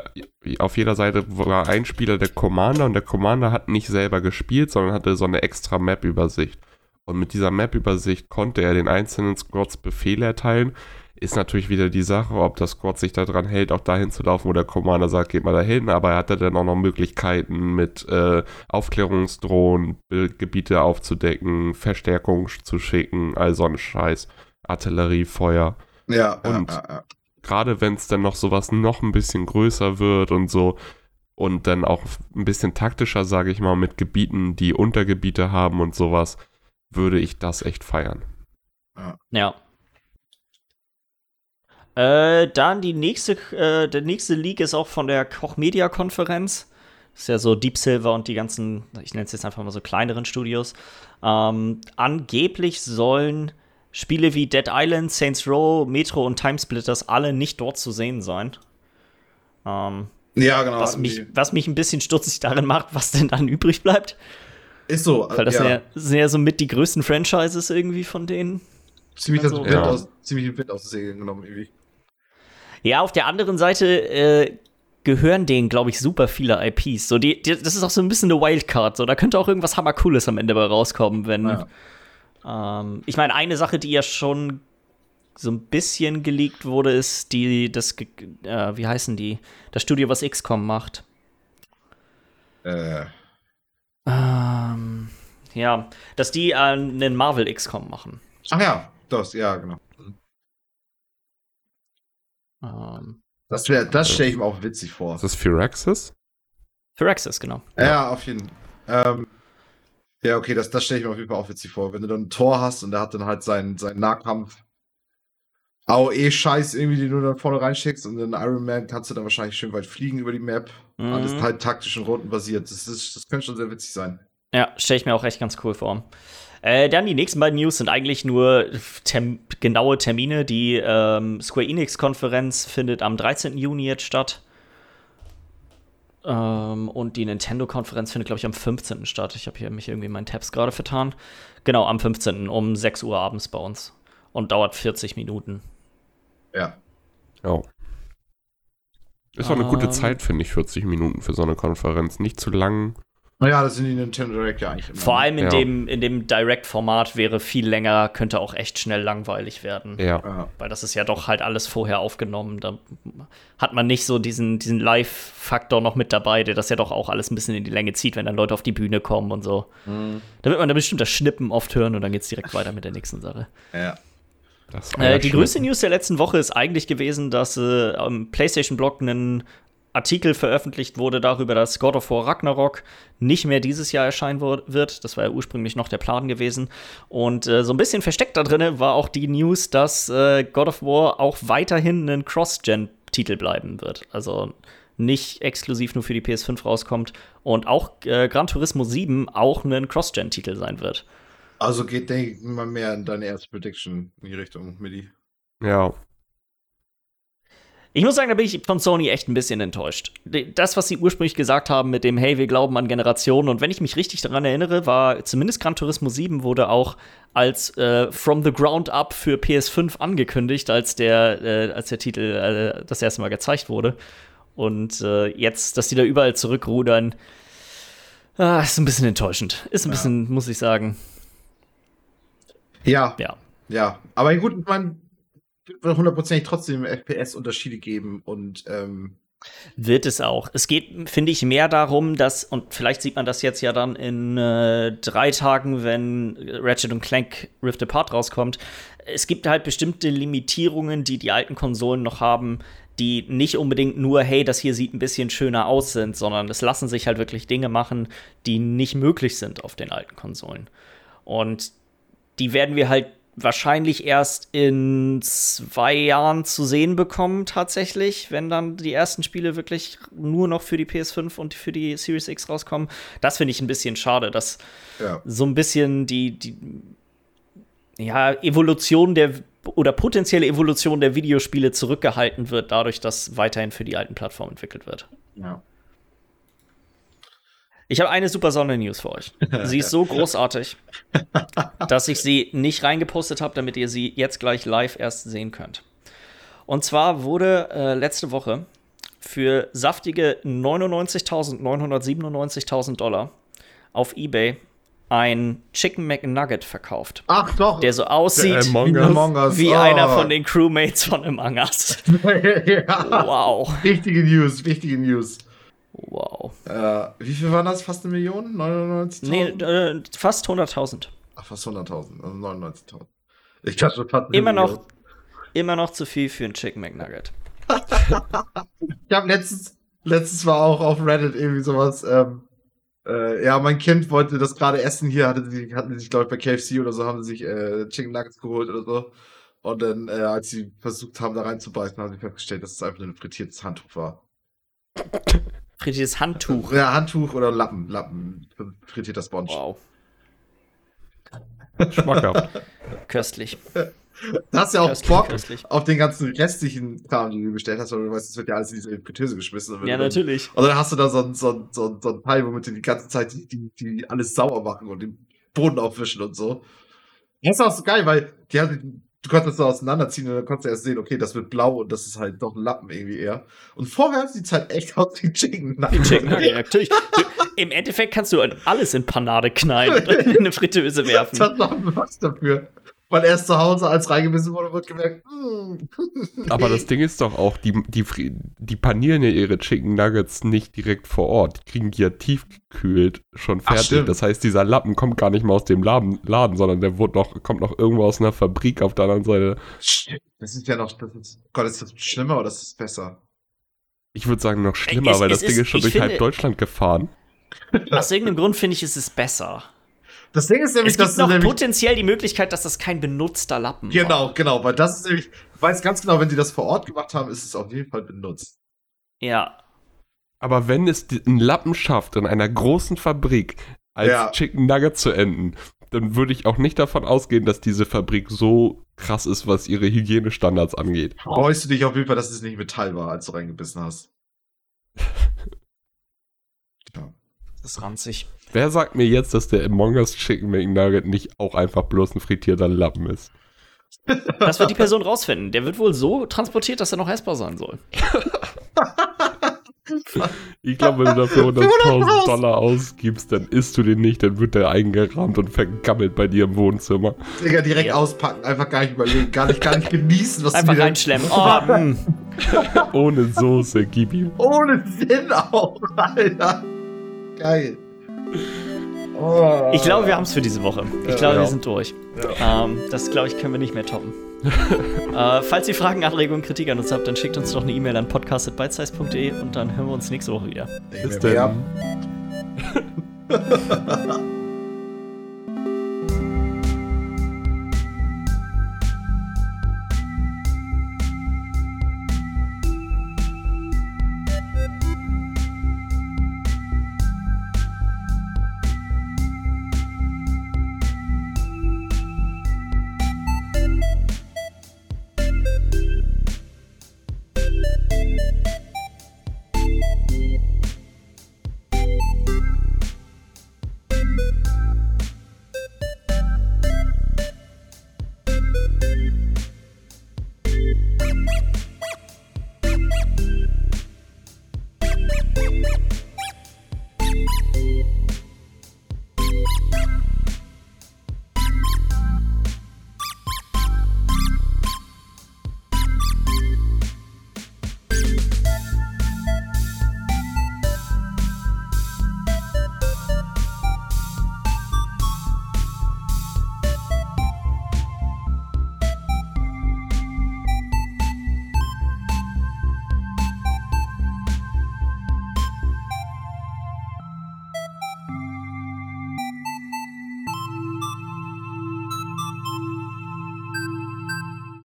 auf jeder Seite war ein Spieler der Commander und der Commander hat nicht selber gespielt, sondern hatte so eine extra Map-Übersicht. Und mit dieser Map-Übersicht konnte er den einzelnen Squads Befehle erteilen. Ist natürlich wieder die Sache, ob das Squad sich daran hält, auch dahin zu laufen, wo der Commander sagt, geht mal dahin. Aber er hatte dann auch noch Möglichkeiten mit äh, Aufklärungsdrohnen, Gebiete aufzudecken, Verstärkung zu schicken, all so ein Scheiß. Artilleriefeuer. Ja, und ja, ja, ja. gerade wenn es dann noch sowas noch ein bisschen größer wird und so und dann auch ein bisschen taktischer, sage ich mal, mit Gebieten, die Untergebiete haben und sowas, würde ich das echt feiern. Ja. Äh, dann die nächste, äh, der nächste Leak ist auch von der Koch Media Konferenz. Das ist ja so Deep Silver und die ganzen, ich nenne es jetzt einfach mal so kleineren Studios. Ähm, angeblich sollen Spiele wie Dead Island, Saints Row, Metro und Timesplitters alle nicht dort zu sehen sein. Ähm, ja, genau. Was mich, was mich ein bisschen stutzig darin macht, was denn dann übrig bleibt. Ist so. Weil das ja. Sind, ja, sind ja so mit die größten Franchises irgendwie von denen. Ziemlich, also, das ja. aus, ziemlich den Wind aus der Segel genommen, irgendwie. Ja, auf der anderen Seite äh, gehören denen, glaube ich, super viele IPs. So, die, die, das ist auch so ein bisschen eine Wildcard. So, da könnte auch irgendwas Hammercooles am Ende bei rauskommen, wenn. Ja. Ähm, ich meine, eine Sache, die ja schon so ein bisschen geleakt wurde, ist die, das, äh, wie heißen die? Das Studio, was XCOM macht. Äh. Ähm, ja, dass die äh, einen Marvel XCOM machen. Ach ja, das, ja, genau. Ähm, das das stelle ich mir auch witzig vor. Ist das Firaxis? Firaxis, genau. Ja, ja, auf jeden Fall. Ähm, ja, okay, das, das stelle ich mir auf jeden Fall auch witzig vor. Wenn du dann ein Tor hast und der hat dann halt seinen, seinen Nahkampf. AOE-Scheiß irgendwie, den du dann vorne reinschickst und dann Iron Man kannst du dann wahrscheinlich schön weit fliegen über die Map. Mhm. Alles halt taktisch und rundenbasiert. Das, ist, das könnte schon sehr witzig sein. Ja, stelle ich mir auch echt ganz cool vor. Äh, dann die nächsten beiden News sind eigentlich nur term genaue Termine. Die ähm, Square Enix-Konferenz findet am 13. Juni jetzt statt. Ähm, und die Nintendo-Konferenz findet, glaube ich, am 15. statt. Ich habe hier mich irgendwie in meinen Tabs gerade vertan. Genau, am 15. um 6 Uhr abends bei uns. Und dauert 40 Minuten. Ja. Oh. Ist auch eine gute ähm. Zeit, finde ich, 40 Minuten für so eine Konferenz. Nicht zu lang. Naja, das sind die Nintendo Direct ja eigentlich immer. Vor allem in ja. dem, in dem Direct-Format wäre viel länger, könnte auch echt schnell langweilig werden. Ja. Weil das ist ja doch halt alles vorher aufgenommen. Da hat man nicht so diesen, diesen Live-Faktor noch mit dabei, der das ja doch auch alles ein bisschen in die Länge zieht, wenn dann Leute auf die Bühne kommen und so. Mhm. Da wird man da bestimmt das Schnippen oft hören und dann geht es direkt weiter mit der nächsten Sache. Ja. Äh, die größte News der letzten Woche ist eigentlich gewesen, dass äh, am PlayStation-Blog einen Artikel veröffentlicht wurde darüber, dass God of War Ragnarok nicht mehr dieses Jahr erscheinen wird. Das war ja ursprünglich noch der Plan gewesen. Und äh, so ein bisschen versteckt da drin war auch die News, dass äh, God of War auch weiterhin ein Cross-Gen-Titel bleiben wird. Also nicht exklusiv nur für die PS5 rauskommt und auch äh, Gran Turismo 7 auch ein Cross-Gen-Titel sein wird. Also geht, denke ich, mal mehr in deine erste Prediction in die Richtung, Midi. Ja, ich muss sagen, da bin ich von Sony echt ein bisschen enttäuscht. Das, was sie ursprünglich gesagt haben mit dem, hey, wir glauben an Generationen. Und wenn ich mich richtig daran erinnere, war zumindest Gran Turismo 7 wurde auch als äh, From the Ground Up für PS5 angekündigt, als der, äh, als der Titel äh, das erste Mal gezeigt wurde. Und äh, jetzt, dass die da überall zurückrudern, ah, ist ein bisschen enttäuschend. Ist ein ja. bisschen, muss ich sagen. Ja. Ja. Ja. Aber gut, meine, wird hundertprozentig trotzdem FPS-Unterschiede geben und ähm wird es auch. Es geht, finde ich, mehr darum, dass, und vielleicht sieht man das jetzt ja dann in äh, drei Tagen, wenn Ratchet und Clank Rift Apart rauskommt. Es gibt halt bestimmte Limitierungen, die die alten Konsolen noch haben, die nicht unbedingt nur, hey, das hier sieht ein bisschen schöner aus sind, sondern es lassen sich halt wirklich Dinge machen, die nicht möglich sind auf den alten Konsolen. Und die werden wir halt wahrscheinlich erst in zwei Jahren zu sehen bekommen, tatsächlich, wenn dann die ersten Spiele wirklich nur noch für die PS5 und für die Series X rauskommen. Das finde ich ein bisschen schade, dass ja. so ein bisschen die, die ja, Evolution der oder potenzielle Evolution der Videospiele zurückgehalten wird, dadurch, dass weiterhin für die alten Plattformen entwickelt wird. Ja. Ich habe eine super Sonne-News für euch. Sie ist so großartig, dass ich sie nicht reingepostet habe, damit ihr sie jetzt gleich live erst sehen könnt. Und zwar wurde äh, letzte Woche für saftige 99.997.000 Dollar auf eBay ein Chicken McNugget verkauft. Ach doch. Der so aussieht Us. wie oh. einer von den Crewmates von Among Us. ja. Wow. Wichtige News, wichtige News. Wow. Äh, wie viel waren das? Fast eine Million? 99.000? Nee, äh, fast 100.000. Ach, fast 100.000, also 99.000. Ich dachte schon fast immer noch, immer noch zu viel für ein Chicken McNugget. ich habe letztens, letztens war auch auf Reddit irgendwie sowas, ähm, äh, ja, mein Kind wollte das gerade essen hier, hatte sie, hatten sie sich, glaube ich, bei KFC oder so, haben sie sich äh, Chicken Nuggets geholt oder so. Und dann, äh, als sie versucht haben, da reinzubeißen, haben sie festgestellt, dass es einfach ein frittiertes Handtuch war. Frittiertes Handtuch? Ja, Handtuch oder Lappen. Lappen. Frittierter Sponge. Wow. Schmackhaft. Köstlich. Da hast ja auch köstlich, Bock köstlich. auf den ganzen restlichen Kram, den du bestellt hast, weil du weißt, es wird ja alles in diese Fritteuse geschmissen. Ja, natürlich. Und dann hast du da so ein, so ein, so ein, so ein Teil, womit du die ganze Zeit die, die, die alles sauer machen und den Boden aufwischen und so. Das ist auch so geil, weil die, du konntest das so auseinanderziehen und dann konntest du erst sehen, okay, das wird blau und das ist halt doch ein Lappen irgendwie eher. Und vorher sieht es halt echt aus wie Chicken Nugget. Chicken Nugget, natürlich. Du, Im Endeffekt kannst du alles in Panade knallen und in eine Fritteuse werfen. Das was dafür weil er erst zu Hause als reingebissen wurde, wird gemerkt, mm. Aber das Ding ist doch auch, die, die, die panieren ja ihre Chicken Nuggets nicht direkt vor Ort. Die kriegen die ja tiefgekühlt schon fertig. Ach, das heißt, dieser Lappen kommt gar nicht mal aus dem Laden, Laden sondern der wird noch, kommt noch irgendwo aus einer Fabrik auf der anderen Seite. Das ist ja noch, das ist, Gott, ist das schlimmer oder ist das besser? Ich würde sagen noch schlimmer, es, weil das Ding ist schon durch finde, halb Deutschland gefahren. Aus irgendeinem Grund finde ich, ist es besser. Das Ding ist nämlich, es gibt dass noch potenziell die Möglichkeit, dass das kein benutzter Lappen Genau, war. genau, weil das ist nämlich, ich weiß ganz genau, wenn sie das vor Ort gemacht haben, ist es auf jeden Fall benutzt. Ja. Aber wenn es einen Lappen schafft, in einer großen Fabrik als ja. Chicken Nugget zu enden, dann würde ich auch nicht davon ausgehen, dass diese Fabrik so krass ist, was ihre Hygienestandards angeht. Freust du dich auf jeden Fall, dass es nicht Metall war, als du reingebissen hast? Das ist ranzig. Wer sagt mir jetzt, dass der Among Us Chicken McNugget nicht auch einfach bloß ein frittierter Lappen ist? Das wird die Person rausfinden. Der wird wohl so transportiert, dass er noch essbar sein soll. ich glaube, wenn du dafür 100.000 Dollar ausgibst, dann isst du den nicht, dann wird der eingerahmt und vergammelt bei dir im Wohnzimmer. Digga, direkt ja. auspacken, einfach gar nicht überlegen, gar nicht, gar nicht genießen, was einfach du reinschlemmen. Oh, mm. Ohne Soße, gib ihm. Ohne Sinn auch, Alter. Geil. Oh. Ich glaube, wir haben es für diese Woche. Ich glaube, ja. wir sind durch. Ja. Ähm, das, glaube ich, können wir nicht mehr toppen. äh, falls ihr Fragen, Anregungen, Kritik an uns habt, dann schickt uns doch eine E-Mail an podcast.bitesize.de und dann hören wir uns nächste Woche wieder. Bis dann.